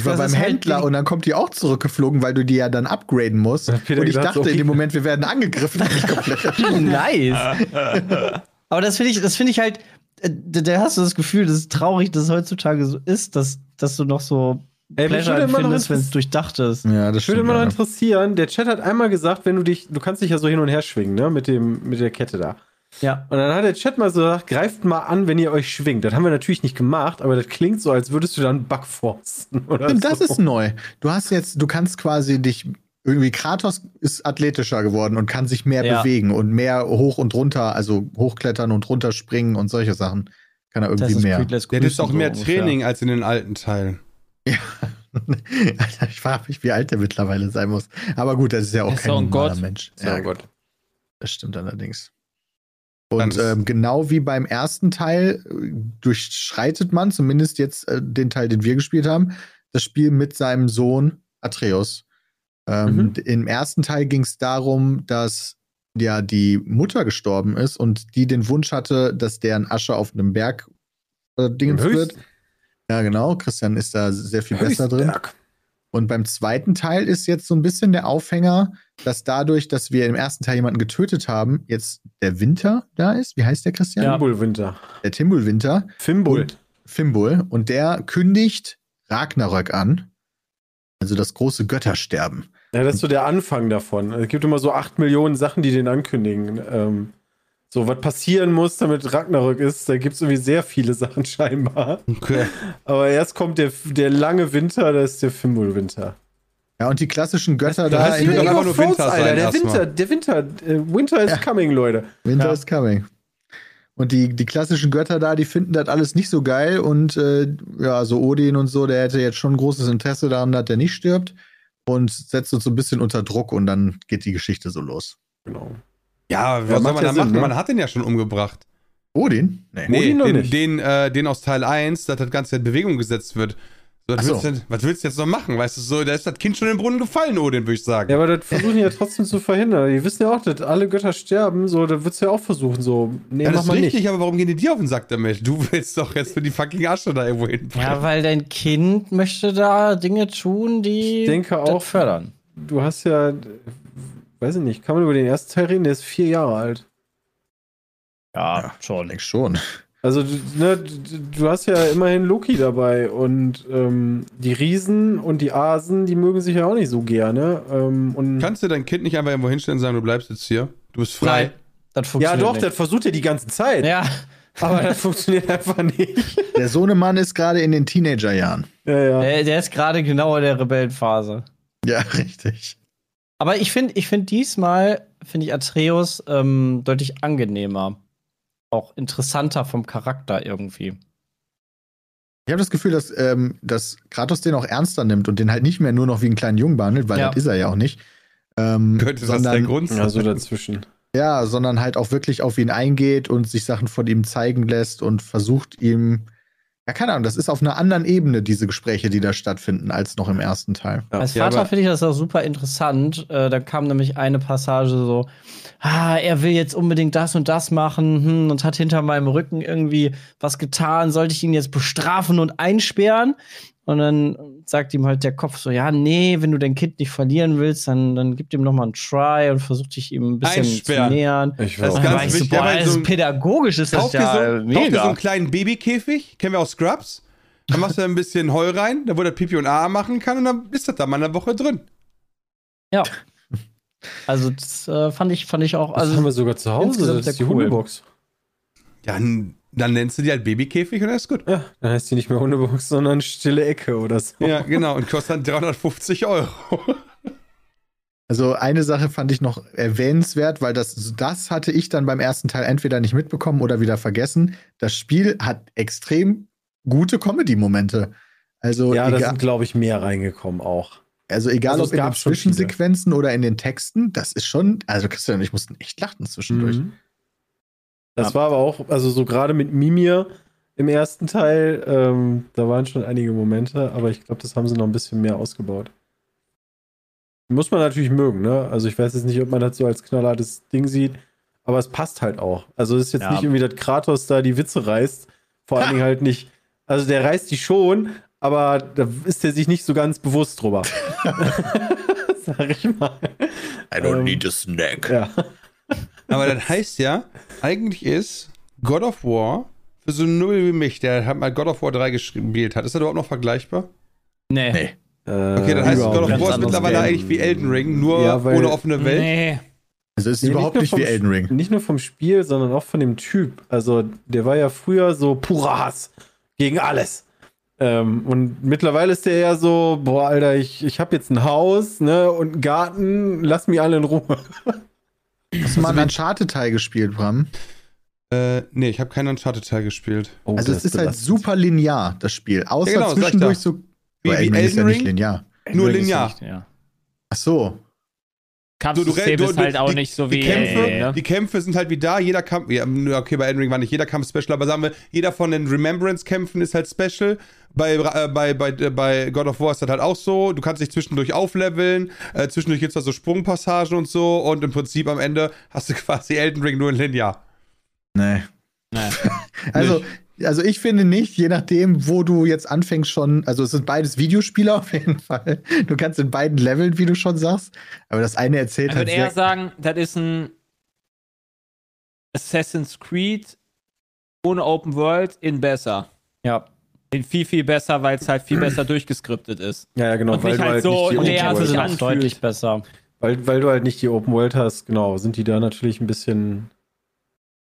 Ich war das beim halt Händler die- und dann kommt die auch zurückgeflogen, weil du die ja dann upgraden musst. Peter und ich dachte so, in dem okay. Moment, wir werden angegriffen. nice. Aber das finde ich, das finde ich halt, äh, da da hast du das Gefühl, das ist traurig, dass es heutzutage so ist, dass, dass du noch so Ey, Pleasure würde immer noch empfindest, wenn es durchdacht ist. ja, das Ich würde immer noch ja. interessieren, der Chat hat einmal gesagt, wenn du dich, du kannst dich ja so hin und her schwingen, ne, mit dem, mit der Kette da. Ja. Und dann hat der Chat mal so gesagt, greift mal an, wenn ihr euch schwingt. Das haben wir natürlich nicht gemacht, aber das klingt so, als würdest du dann Bug forcen. Oder das so. ist neu. Du hast jetzt, du kannst quasi dich irgendwie Kratos ist athletischer geworden und kann sich mehr Ja. bewegen und mehr hoch und runter, also hochklettern und runterspringen und solche Sachen. Kann er irgendwie ist mehr. Creedless Der Grüßen auch mehr so ungefähr. Training als in den alten Teilen. Alter, ich frage mich, wie alt der mittlerweile sein muss. Aber gut, das ist ja auch Er ist kein normaler Gott. Mensch. Ja, Ja, Gott. das stimmt allerdings. Und ähm, genau wie beim ersten Teil äh, durchschreitet man, zumindest jetzt äh, den Teil, den wir gespielt haben, das Spiel mit seinem Sohn Atreus. Ähm, Mhm. Im ersten Teil ging es darum, dass ja die Mutter gestorben ist und die den Wunsch hatte, dass deren Asche auf einem Berg äh, Dingens wird. Ja, genau. Christian ist da sehr viel besser drin. Und beim zweiten Teil ist jetzt so ein bisschen der Aufhänger, dass dadurch, dass wir im ersten Teil jemanden getötet haben, jetzt der Winter da ist. Wie heißt der Christian? Ja. Fimbul Winter. Der Timbul Winter. Fimbul. Und Fimbul. Und der kündigt Ragnarök an. Also das große Göttersterben. Ja, das ist so der Anfang davon. Es gibt immer so acht Millionen Sachen, die den ankündigen. Ähm, so, was passieren muss, damit Ragnarök ist, da gibt es irgendwie sehr viele Sachen scheinbar. Okay. Aber erst kommt der, der lange Winter, das ist der Fimbul-Winter. Ja, und die klassischen Götter das da in wird der doch einfach nur Winter sein Der. Winter, der Winter, äh, Winter is Ja. coming, Leute. Winter Ja. is coming. Und die, die klassischen Götter da, die finden das alles nicht so geil. Und äh, ja, so Odin und so, der hätte jetzt schon großes Interesse daran, dass der nicht stirbt. Und setzt uns so ein bisschen unter Druck und dann geht die Geschichte so los. Genau. Ja, was soll man da machen? ne? Man hat den ja schon umgebracht. Odin? Nee. Nee, Odin noch den, nicht. den, äh, den aus Teil 1, dass das Ganze in Bewegung gesetzt wird. So, was, so. willst du, denn- was willst du jetzt noch machen? Weißt du, so, da ist das Kind schon in den Brunnen gefallen, Odin, würde ich sagen. Ja, aber das versuchen die ja trotzdem zu verhindern. Die wissen ja auch, dass alle Götter sterben, so, da wird's ja auch versuchen, so, nee, Ja, mach das ist richtig, nicht. aber warum gehen die dir auf den Sack damit? Du willst doch jetzt für die fucking Asche da irgendwo hin. Ja, weil dein Kind möchte da Dinge tun, die Ich denke das auch, fördern. du hast ja, weiß ich nicht, kann man über den ersten Teil reden? Der ist vier Jahre alt. Ja, schon. Denk schon. Also, du- ne, du hast ja immerhin Loki dabei und ähm, die Riesen und die Asen, die mögen sich ja auch nicht so gerne. Ähm, und Kannst du dein Kind nicht einfach irgendwo hinstellen und sagen, du bleibst jetzt hier? Du bist frei. Nein, das ja, funktioniert doch, nicht. das versucht er die ganze Zeit. Ja, Aber das funktioniert einfach nicht. Der Sohnemann ist gerade in den Teenagerjahren. Ja, ja. der, der ist gerade genau in der Rebellenphase. Ja, richtig. Aber ich finde, ich finde diesmal finde ich Atreus ähm, deutlich angenehmer, auch interessanter vom Charakter irgendwie. Ich habe das Gefühl, dass, ähm, dass Kratos den auch ernster nimmt und den halt nicht mehr nur noch wie einen kleinen Jungen behandelt, weil Ja. das ist er ja auch nicht. Ähm, Könnte das der sondern, Grund sein? Ja, so dazwischen. Ja, sondern halt auch wirklich auf ihn eingeht und sich Sachen von ihm zeigen lässt und versucht ihm. Ja, keine Ahnung, das ist auf einer anderen Ebene, diese Gespräche, die da stattfinden, als noch im ersten Teil. Ja. Als Ja, Vater aber- finde ich das auch super interessant. Äh, da kam nämlich eine Passage so, ah, er will jetzt unbedingt das und das machen hm, und hat hinter meinem Rücken irgendwie was getan. Sollte ich ihn jetzt bestrafen und einsperren? Und dann sagt ihm halt der Kopf so, ja, nee, wenn du dein Kind nicht verlieren willst, dann, dann gib ihm noch mal einen Try und versuch dich ihm ein bisschen Einsperren. zu nähern. Ich Das ist war Und ganz ich so, wichtig, boah, das so ist ein- pädagogisch ist das ja so, kauf dir so mega. einen kleinen Babykäfig, kennen wir aus Scrubs. Dann machst du ein bisschen Heu rein, da wo der Pipi und A machen kann und dann ist das da mal eine Woche drin. ja. Also das äh, fand ich fand ich auch das haben also wir sogar zu Hause. Das ist die cool. Hundebox. Ja, n- dann nennst du die halt Babykäfig und dann ist gut. Ja, dann heißt die nicht mehr Hundebox, sondern stille Ecke oder so. Ja, genau. Und kostet dann 350 Euro. Also eine Sache fand ich noch erwähnenswert, weil das, das hatte ich dann beim ersten Teil entweder nicht mitbekommen oder wieder vergessen. Das Spiel hat extrem gute Comedy-Momente. Also, Ja, da sind, glaube ich, mehr reingekommen auch. also egal also ob es in den. Zwischensequenzen oder in den Texten, das ist schon, also Christian und ich mussten echt lachen zwischendurch. Mhm. Das Ja. war aber auch, also so gerade mit Mimir im ersten Teil, ähm, da waren schon einige Momente, aber ich glaube, das haben sie noch ein bisschen mehr ausgebaut. Muss man natürlich mögen, ne? Also ich weiß jetzt nicht, ob man das so als knallhartes Ding sieht, aber es passt halt auch. Also es ist jetzt Ja. nicht irgendwie, dass Kratos da die Witze reißt. Vor allen Dingen halt nicht. Also der reißt die schon, aber da ist er sich nicht so ganz bewusst drüber. Sag ich mal. I don't Ähm, need a snack. Ja. Aber das heißt ja, eigentlich ist God of War für so einen Null wie mich, der hat mal God of War 3 gespielt hat, ist das überhaupt noch vergleichbar? nee. Nee. Okay, dann heißt God of War ist mittlerweile Game. eigentlich wie Elden Ring, nur Ja, weil- ohne offene Welt. Nee. Also es ist Nee, überhaupt nicht vom wie Elden Ring. Nicht nur vom Spiel, sondern auch von dem Typ. Also, der war ja früher so purer Hass gegen alles. Ähm, und mittlerweile ist der ja so, boah, Alter, ich, ich habe jetzt ein Haus, ne, und einen Garten, lass mich alle in Ruhe. Hast du mal einen Uncharted-Teil gespielt, Bram? Äh, nee, ich habe keinen Uncharted-Teil gespielt. Oh, Also es ist halt super linear, das Spiel. Außer Ja, genau, zwischendurch so. Wie, wie Elden Ring ist ja nicht linear. nur linear. nicht, ja. Ach so. Kampfsystem du- ist du- halt auch die- nicht so die wie. Kämpfe, äh, ne? die Kämpfe sind halt wie da, jeder Kampf, ja, okay, bei Elden Ring war nicht jeder Kampf special, aber sagen wir, jeder von den Remembrance-Kämpfen ist halt special. Bei, äh, bei, bei, äh, bei God of War ist das halt auch so. Du kannst dich zwischendurch aufleveln, äh, zwischendurch gibt es da so Sprungpassagen und so und im Prinzip am Ende hast du quasi Elden Ring nur in linear. Nee. Nee. Also, also ich finde nicht, je nachdem, wo du jetzt anfängst schon, also es sind beides Videospiele auf jeden Fall. Du kannst in beiden Leveln, wie du schon sagst. Aber das eine erzählt Ich halt würde eher sagen, das ist ein Assassin's Creed ohne Open World in besser. Ja. In viel, viel besser, weil es halt viel besser durchgeskriptet ist. Ja, ja, genau, Und weil mich du halt halt so nicht leer sich anfühlt. deutlich besser. Weil, weil du halt nicht die Open World hast, genau, sind die da natürlich ein bisschen.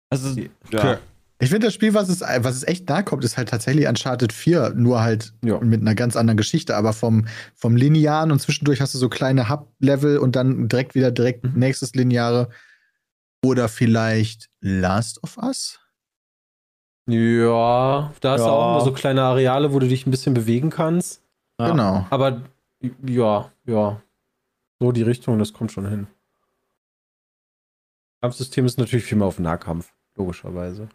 Also, Okay. ja. Ich finde das Spiel, was es, was es echt nahe kommt, ist halt tatsächlich Uncharted 4, nur halt Ja. mit einer ganz anderen Geschichte. Aber vom, vom Linearen und zwischendurch hast du so kleine Hub-Level und dann direkt wieder direkt Mhm. nächstes Lineare. Oder vielleicht Last of Us? Ja, da hast du Ja. auch immer so kleine Areale, wo du dich ein bisschen bewegen kannst. Ja. Genau. Aber ja, ja. So die Richtung, das kommt schon hin. Kampfsystem ist natürlich viel mehr auf Nahkampf, logischerweise.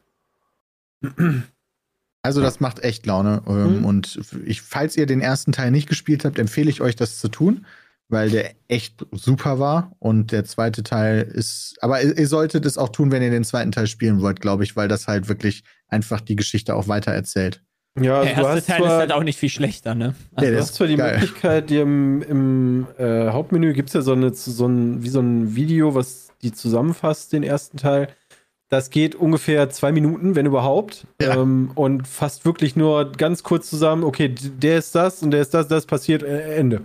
Also, das macht echt Laune. Ähm, Mhm. Und ich, falls ihr den ersten Teil nicht gespielt habt, empfehle ich euch, das zu tun, weil der echt super war. Und der zweite Teil ist. Aber ihr, ihr solltet es auch tun, wenn ihr den zweiten Teil spielen wollt, glaube ich, weil das halt wirklich einfach die Geschichte auch weiter erzählt. Ja, Der also erste Teil ist zwar, halt auch nicht viel schlechter, ne? Ja, du hast zwar die geil. Möglichkeit, dir im, im äh, Hauptmenü gibt es ja so, eine, so ein, wie so ein Video, was die zusammenfasst, den ersten Teil. Das geht ungefähr zwei Minuten, wenn überhaupt. Ja. Ähm, und fasst wirklich nur ganz kurz zusammen, okay, der ist das und der ist das, das passiert, äh, Ende.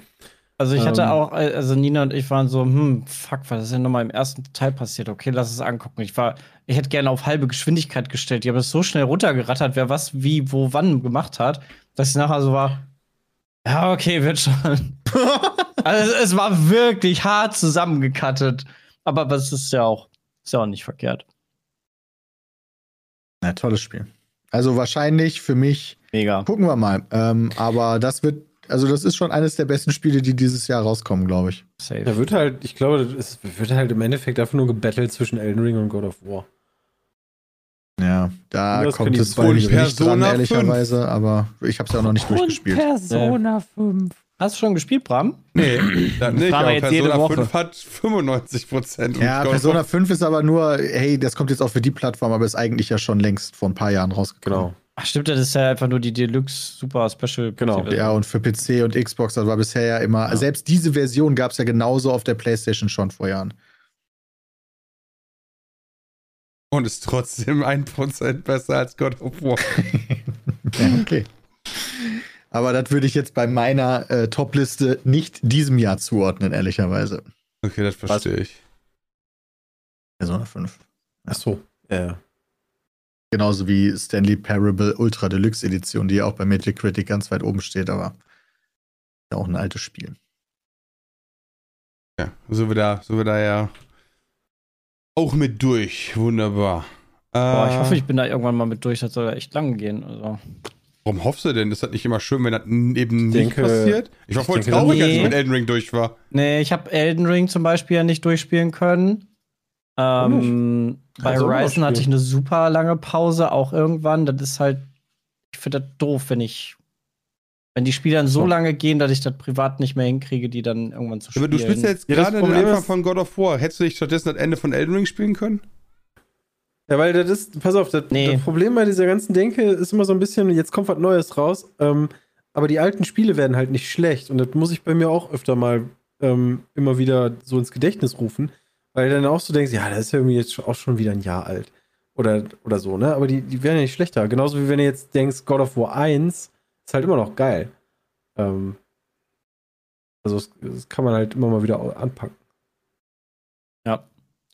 Also ich hatte Ähm. auch, äh, also Nina und ich waren so, hm, fuck, was ist denn nochmal im ersten Teil passiert? Okay, lass es angucken. Ich war, ich hätte gerne auf halbe Geschwindigkeit gestellt. Die haben es so schnell runtergerattert, wer was, wie, wo, wann gemacht hat, dass ich nachher so war, ja, okay, wird schon. also es, es war wirklich hart zusammengekattet. Aber das ist ja auch, ist ja auch nicht verkehrt. Ja, tolles Spiel. Also wahrscheinlich für mich, Mega. gucken wir mal. Ähm, aber das wird, also das ist schon eines der besten Spiele, die dieses Jahr rauskommen, glaube ich. Safe. Da wird halt, ich glaube, es wird halt im Endeffekt einfach nur gebettelt zwischen Elden Ring und God of War. Ja, da kommt es mir nicht Persona dran, 5. ehrlicherweise, aber ich habe es ja auch noch nicht durchgespielt. Persona 5. Hast du schon gespielt, Bram? Nee, das nicht, aber jetzt jede Persona Woche. 5 hat 95 Prozent. Ja, Persona 5 ist aber nur, hey, das kommt jetzt auch für die Plattform, aber ist eigentlich ja schon längst vor ein paar Jahren rausgekommen. Genau. Ach, stimmt, das ist ja einfach nur die Deluxe Super Special. Genau. Ja, und für PC und Xbox, das war bisher ja immer, selbst diese Version gab es ja genauso auf der PlayStation schon vor Jahren. Und ist trotzdem 1% besser als God of War. Ja, okay. Aber das würde ich jetzt bei meiner äh, Top-Liste nicht diesem Jahr zuordnen, ehrlicherweise. Okay, das verstehe ich. Persona 5. Ach so. Ja. Genauso wie Stanley Parable Ultra Deluxe Edition, die ja auch bei Metacritic ganz weit oben steht, aber ist auch ein altes Spiel. Ja, so wieder, so wieder ja auch mit durch. Wunderbar. Boah, ich Äh, hoffe, ich bin da irgendwann mal mit durch. Das soll ja echt lang gehen. Also. Warum hoffst du denn? Ist das nicht immer schön, wenn das eben nicht denke- passiert? Ich war ich voll denke, traurig, als ich nee. mit Elden Ring durch war. Nee, ich habe Elden Ring zum Beispiel ja nicht durchspielen können. Ähm, bei Horizon hatte ich eine super lange Pause, auch irgendwann. Das ist halt, ich finde das doof, wenn ich, wenn die Spiele dann so So. lange gehen, dass ich das privat nicht mehr hinkriege, die dann irgendwann zu Aber spielen. du spielst ja jetzt Ja, gerade den Anfang von God of War. Hättest du nicht stattdessen das Ende von Elden Ring spielen können? Ja, weil das ist, pass auf, das, Nee. das Problem bei dieser ganzen Denke ist immer so ein bisschen, jetzt kommt was Neues raus, ähm, aber die alten Spiele werden halt nicht schlecht und das muss ich bei mir auch öfter mal ähm, immer wieder so ins Gedächtnis rufen, weil du dann auch so denkst, ja, das ist ja irgendwie jetzt auch schon wieder ein Jahr alt oder, oder so, ne? Aber die, die werden ja nicht schlechter. Genauso wie wenn du jetzt denkst, God of War 1 ist halt immer noch geil. Ähm, also das, das kann man halt immer mal wieder anpacken.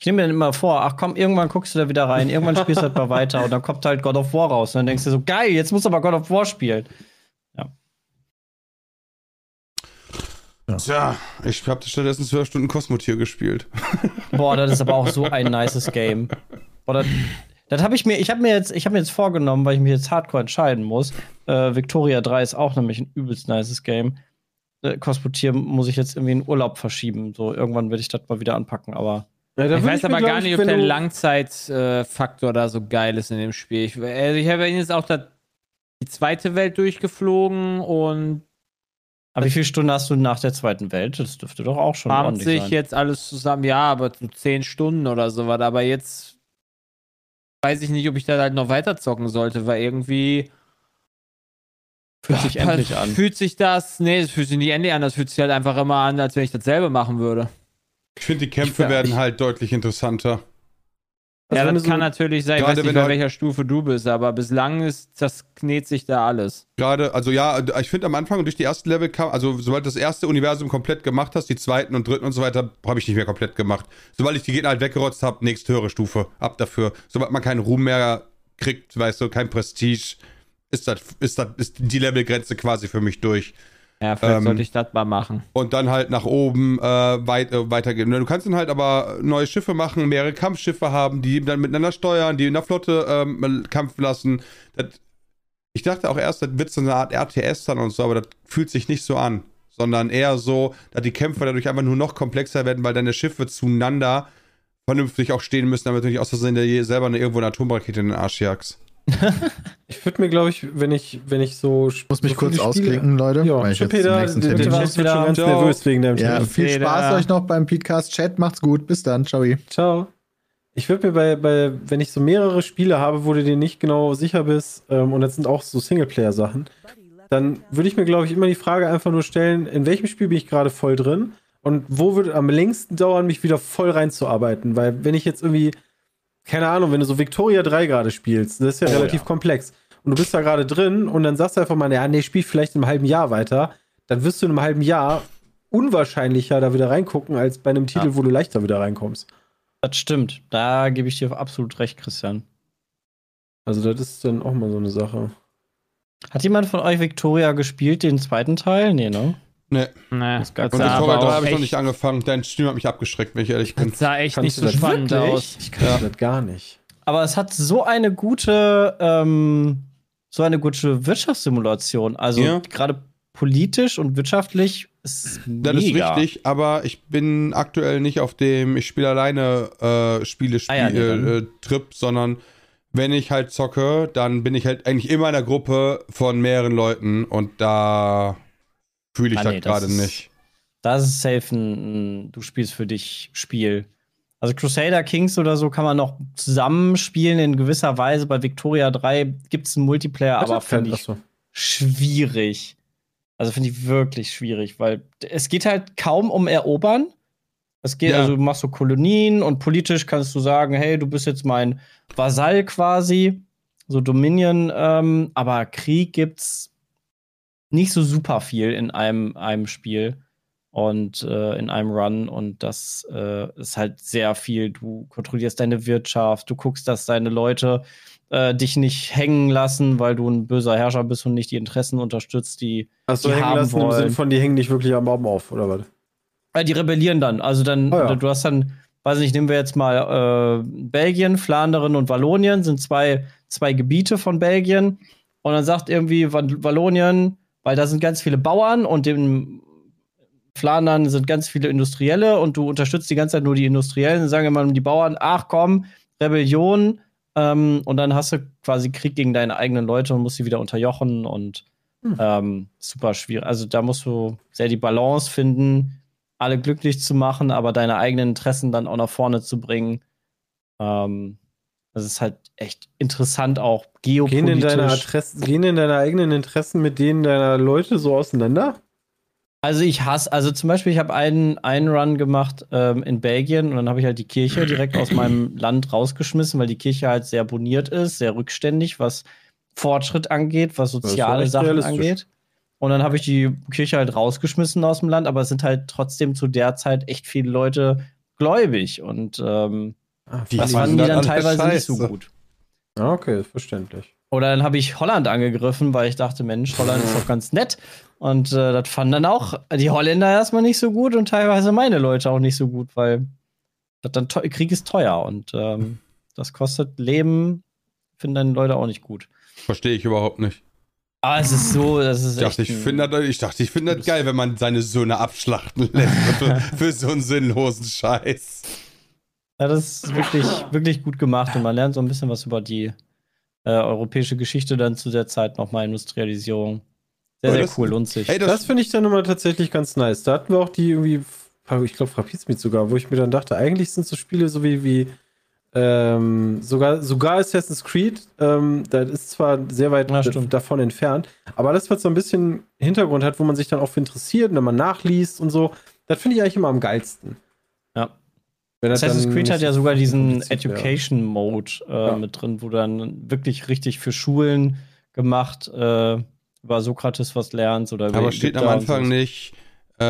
Ich nehme mir dann immer vor, ach komm, irgendwann guckst du da wieder rein, irgendwann spielst du halt mal weiter und dann kommt halt God of War raus. Und dann denkst du so, geil, jetzt musst du aber God of War spielen. Tja, ich habe stattdessen zwölf Stunden Kosmotier gespielt. Boah, das ist aber auch so ein nices Game. Boah, das, das habe ich mir, ich habe mir jetzt, ich habe mir jetzt vorgenommen, weil ich mich jetzt hardcore entscheiden muss. Äh, Victoria 3 ist auch nämlich ein übelst nices Game. Äh, Kosmotier muss ich jetzt irgendwie in Urlaub verschieben. So, irgendwann werde ich das mal wieder anpacken, aber. Ja, Ich weiß mir, aber gar ich, nicht, ob der Langzeitfaktor da so geil ist in dem Spiel. Ich, also ich habe jetzt auch da die zweite Welt durchgeflogen und Aber wie viele Stunden hast du nach der zweiten Welt? Das dürfte doch auch schon farmt ordentlich sich sein. jetzt alles zusammen. Ja, aber so zehn Stunden oder sowas. Aber jetzt weiß ich nicht, ob ich da halt noch weiter zocken sollte, weil irgendwie Fühlt sich Ja, endlich an. Fühlt sich das, nee, es fühlt sich nicht endlich an, das fühlt sich halt einfach immer an, als wenn ich dasselbe machen würde. Ich finde, die Kämpfe Ich- werden ich- halt deutlich interessanter. Also ja, das kann so- natürlich sein, ich Gerade weiß nicht, wenn bei du halt- welcher Stufe du bist, aber bislang ist, das knet sich da alles. Gerade, also ja, ich finde am Anfang und durch die ersten Level kam, also sobald du das erste Universum komplett gemacht hast, die zweiten und dritten und so weiter, habe ich nicht mehr komplett gemacht. Sobald ich die Gegner halt weggerotzt habe, nächste höhere Stufe, ab dafür. Sobald man keinen Ruhm mehr kriegt, weißt du, kein Prestige, ist das, ist das, ist die Levelgrenze quasi für mich durch. Ja, vielleicht Ähm, sollte ich das mal machen. Und dann halt nach oben äh, weit, äh, weitergehen. Du kannst dann halt aber neue Schiffe machen, mehrere Kampfschiffe haben, die dann miteinander steuern, die in der Flotte ähm, kämpfen lassen. Das, ich dachte auch erst, das wird so eine Art RTS dann und so, aber das fühlt sich nicht so an. Sondern eher so, dass die Kämpfe dadurch einfach nur noch komplexer werden, weil deine Schiffe zueinander vernünftig auch stehen müssen, damit du nicht aus Versehen dir selber eine, irgendwo eine Atomrakete in den Arsch jagst. Ich würde mir, glaube ich, wenn ich, wenn ich so. Ich muss mich so kurz ausklinken, Leute. Ja, weil ich jetzt Peter, der Termin muss. ist schon wieder. ganz nervös wegen deinem Ja, Termin. viel Peter. Spaß euch noch beim Podcast. Chat, macht's gut. Bis dann. Ciao. Ciao. Ich würde mir bei, bei, wenn ich so mehrere Spiele habe, wo du dir nicht genau sicher bist, ähm, und das sind auch so Singleplayer-Sachen, dann würde ich mir, glaube ich, immer die Frage einfach nur stellen, in welchem Spiel bin ich gerade voll drin und wo würde am längsten dauern, mich wieder voll reinzuarbeiten? Weil wenn ich jetzt irgendwie, keine Ahnung, wenn du so Victoria 3 gerade spielst, das ist ja Oh, relativ ja. komplex und du bist da gerade drin und dann sagst du einfach mal, ja, nee, spiel vielleicht in einem halben Jahr weiter, dann wirst du in einem halben Jahr unwahrscheinlicher da wieder reingucken, als bei einem Titel, wo du leichter wieder reinkommst. Das stimmt. Da gebe ich dir absolut recht, Christian. Also das ist dann auch mal so eine Sache. Hat jemand von euch Victoria gespielt, den zweiten Teil? Nee, ne? Nee. Nee, das Und aber Torwart 3 auch habe ich noch nicht angefangen. Dein Stream hat mich abgeschreckt, wenn ich ehrlich bin. Das sah echt Kannst nicht so das spannend wirklich? aus. Ich kann Ja. das gar nicht. Aber es hat so eine gute, ähm, so eine gute Wirtschaftssimulation. Also Ja. gerade politisch und wirtschaftlich ist Das ist mega. richtig, aber ich bin aktuell nicht auf dem Ich spiele alleine äh, Spiele Ah ja, nee, äh, Trip, sondern wenn ich halt zocke, dann bin ich halt eigentlich immer in einer Gruppe von mehreren Leuten und da fühle ich Ah, das nee, das gerade nicht. Das ist safe ein, ein du spielst für dich Spiel. Also Crusader Kings oder so kann man noch zusammenspielen in gewisser Weise. Bei Victoria 3 gibt es einen Multiplayer, aber finde ich Achso. schwierig. Also finde ich wirklich schwierig, weil es geht halt kaum um Erobern. Es geht, Ja. also du machst so Kolonien und politisch kannst du sagen, hey, du bist jetzt mein Vasall quasi, so Dominion, ähm, aber Krieg gibt's nicht so super viel in einem, einem Spiel und äh, in einem Run und das äh, ist halt sehr viel. Du kontrollierst deine Wirtschaft, du guckst, dass deine Leute äh, dich nicht hängen lassen, weil du ein böser Herrscher bist und nicht die Interessen unterstützt, die Hast du die hängen haben lassen im wollen. Sinne von, die hängen nicht wirklich am Baum auf, oder was? äh, die rebellieren dann. Also dann, Oh ja. du hast dann, weiß nicht, nehmen wir jetzt mal äh, Belgien, Flandern und Wallonien, sind zwei, zwei Gebiete von Belgien. Und dann sagt irgendwie Wall- Wallonien, weil da sind ganz viele Bauern und in Flandern sind ganz viele Industrielle und du unterstützt die ganze Zeit nur die Industriellen, sagen immer die Bauern, ach komm, Rebellion. Ähm, und dann hast du quasi Krieg gegen deine eigenen Leute und musst sie wieder unterjochen und ähm, super schwierig. Also da musst du sehr die Balance finden, alle glücklich zu machen, aber deine eigenen Interessen dann auch nach vorne zu bringen. Ähm, das ist halt echt interessant auch Gehen denn, geopolitisch. deine Adressen, gehen denn deine eigenen Interessen mit denen deiner Leute so auseinander? Also ich hasse, also zum Beispiel, ich habe einen, einen Run gemacht ähm, in Belgien und dann habe ich halt die Kirche direkt aus meinem Land rausgeschmissen, weil die Kirche halt sehr boniert ist, sehr rückständig, was Fortschritt angeht, was soziale Sachen angeht. Und dann habe ich die Kirche halt rausgeschmissen aus dem Land, aber es sind halt trotzdem zu der Zeit echt viele Leute gläubig und ähm, Ah, Die das fanden die dann teilweise nicht so gut. Ah, okay, ist verständlich. Oder dann habe ich Holland angegriffen, weil ich dachte, Mensch, Holland ist doch ganz nett. Und äh, das fanden dann auch die Holländer erstmal nicht so gut und teilweise meine Leute auch nicht so gut, weil dann Krieg ist teuer und ähm, das kostet Leben, finden dann Leute auch nicht gut. Verstehe ich überhaupt nicht. Aber es ist so, das ist Ich dachte, echt ich ein- finde das, ich dachte, ich finde das geil, wenn man seine Söhne abschlachten lässt für, für so einen sinnlosen Scheiß. Ja, das ist wirklich, wirklich gut gemacht und man lernt so ein bisschen was über die äh, europäische Geschichte dann zu der Zeit nochmal Industrialisierung. Sehr, sehr das- cool, lohnt sich. Ey, Das, das, finde ich dann immer tatsächlich ganz nice. Da hatten wir auch die irgendwie, ich glaube, Rapizmeet sogar, wo ich mir dann dachte, eigentlich sind so Spiele so wie, wie ähm, sogar, sogar Assassin's Creed, ähm, das ist zwar sehr weit Ja, davon entfernt, aber alles, was so ein bisschen Hintergrund hat, wo man sich dann auch für interessiert und dann mal nachliest und so, das finde ich eigentlich immer am geilsten. Ja. Wenn das Assassin's Creed hat ja so sogar diesen. Education Mode äh, Ja. mit drin, wo dann wirklich richtig für Schulen gemacht äh, über Sokrates was lernst oder über aber steht am Anfang so. nicht, äh,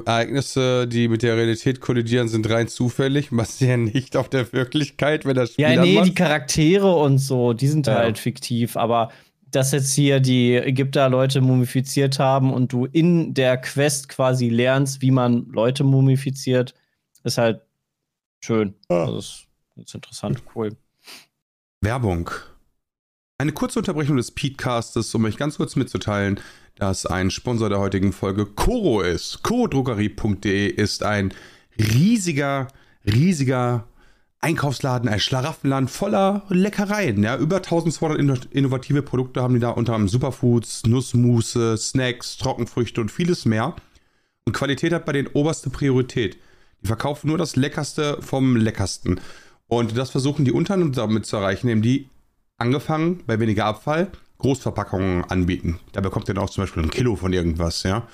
Ereignisse, die mit der Realität kollidieren, sind rein zufällig, basieren nicht auf der Wirklichkeit, wenn das Spiel Ja, nee, anmacht. die Charaktere und so, die sind Ja. halt fiktiv, aber dass jetzt hier die Ägypter Leute mumifiziert haben und du in der Quest quasi lernst, wie man Leute mumifiziert, ist halt schön. Also ist, ist interessant, cool. Werbung. Eine kurze Unterbrechung des Peatcastes, um euch ganz kurz mitzuteilen, dass ein Sponsor der heutigen Folge Koro ist. Korodruckerie.de ist ein riesiger, riesiger Einkaufsladen, ein Schlaraffenland voller Leckereien. Ja, über 1200 inno- innovative Produkte haben die da unter anderem Superfoods, Nussmusse, Snacks, Trockenfrüchte und vieles mehr. Und Qualität hat bei denen oberste Priorität. Die verkaufen nur das Leckerste vom Leckersten. Und das versuchen die unter anderem damit zu erreichen, indem die angefangen bei weniger Abfall Großverpackungen anbieten. Da bekommt ihr dann auch zum Beispiel ein Kilo von irgendwas, ja.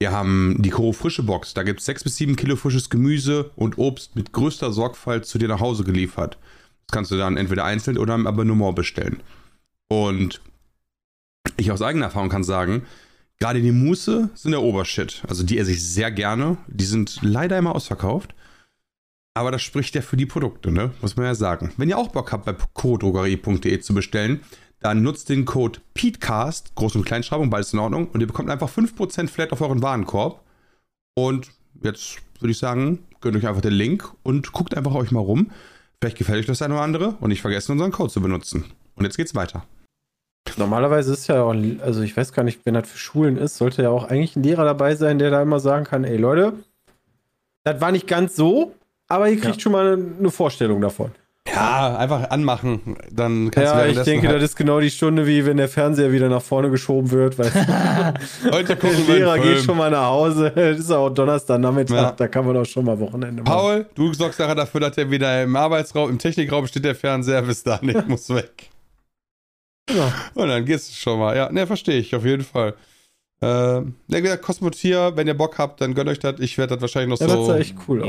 Wir haben die Koro Frische Box. Da gibt es sechs bis sieben Kilo frisches Gemüse und Obst mit größter Sorgfalt zu dir nach Hause geliefert. Das kannst du dann entweder einzeln oder im Abonnement bestellen. Und ich aus eigener Erfahrung kann sagen, gerade die Muße sind der Obershit. Also die esse ich sehr gerne. Die sind leider immer ausverkauft. Aber das spricht ja für die Produkte, ne? Muss man ja sagen. Wenn ihr auch Bock habt, bei codrogerie.de zu bestellen, dann nutzt den Code PETECAST, Groß- und Kleinschreibung, beides in Ordnung, und ihr bekommt einfach 5% flat auf euren Warenkorb. Und jetzt würde ich sagen, gönnt euch einfach den Link und guckt einfach euch mal rum. Vielleicht gefällt euch das eine oder andere und nicht vergessen, unseren Code zu benutzen. Und jetzt geht's weiter. Normalerweise ist ja auch, also ich weiß gar nicht, wenn das für Schulen ist, sollte ja auch eigentlich ein Lehrer dabei sein, der da immer sagen kann, ey Leute, das war nicht ganz so, aber ihr kriegt Ja. schon mal eine Vorstellung davon. Ja, einfach anmachen. Dann kannst Ja, du ich währenddessen denke, halt das ist genau die Stunde, wie wenn der Fernseher wieder nach vorne geschoben wird, weil heute der Lehrer geht schon mal nach Hause. Das ist auch Donnerstag Nachmittag, Ja. da kann man auch schon mal Wochenende machen. Paul, du sorgst nachher dafür, dass der wieder im Arbeitsraum, im Technikraum steht der Fernseher, bis dahin, ich muss weg. Ja. Und dann geht's schon mal. Ja, ne, verstehe ich, auf jeden Fall. Ähm, ja, wie gesagt, Cosmotier, wenn ihr Bock habt, dann gönnt euch das. Ich werde das wahrscheinlich noch Ja, das so sah echt cool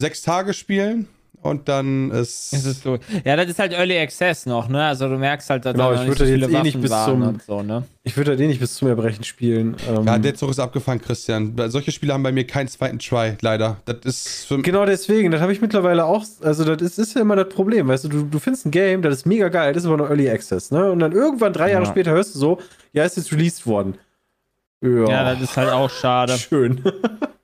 sechs Tage spielen und dann ist. Es ist so. Ja, das ist halt Early Access noch, ne? Also du merkst halt, dass Genau, da ich noch nicht würde so viele eh nicht Waffen bis waren zum- und so, ne? Ich würde da eh nicht bis zum Erbrechen spielen. Ähm, ja, der Zug ist abgefahren, Christian. Solche Spiele haben bei mir keinen zweiten Try, leider. Das ist für Genau deswegen, das habe ich mittlerweile auch, also das ist, ist ja immer das Problem, weißt du, du, du findest ein Game, das ist mega geil, das ist aber noch Early Access, ne? Und dann irgendwann drei Jahre Ja. später hörst du so, ja, ist jetzt released worden. Ja, das ist halt auch schade. schön.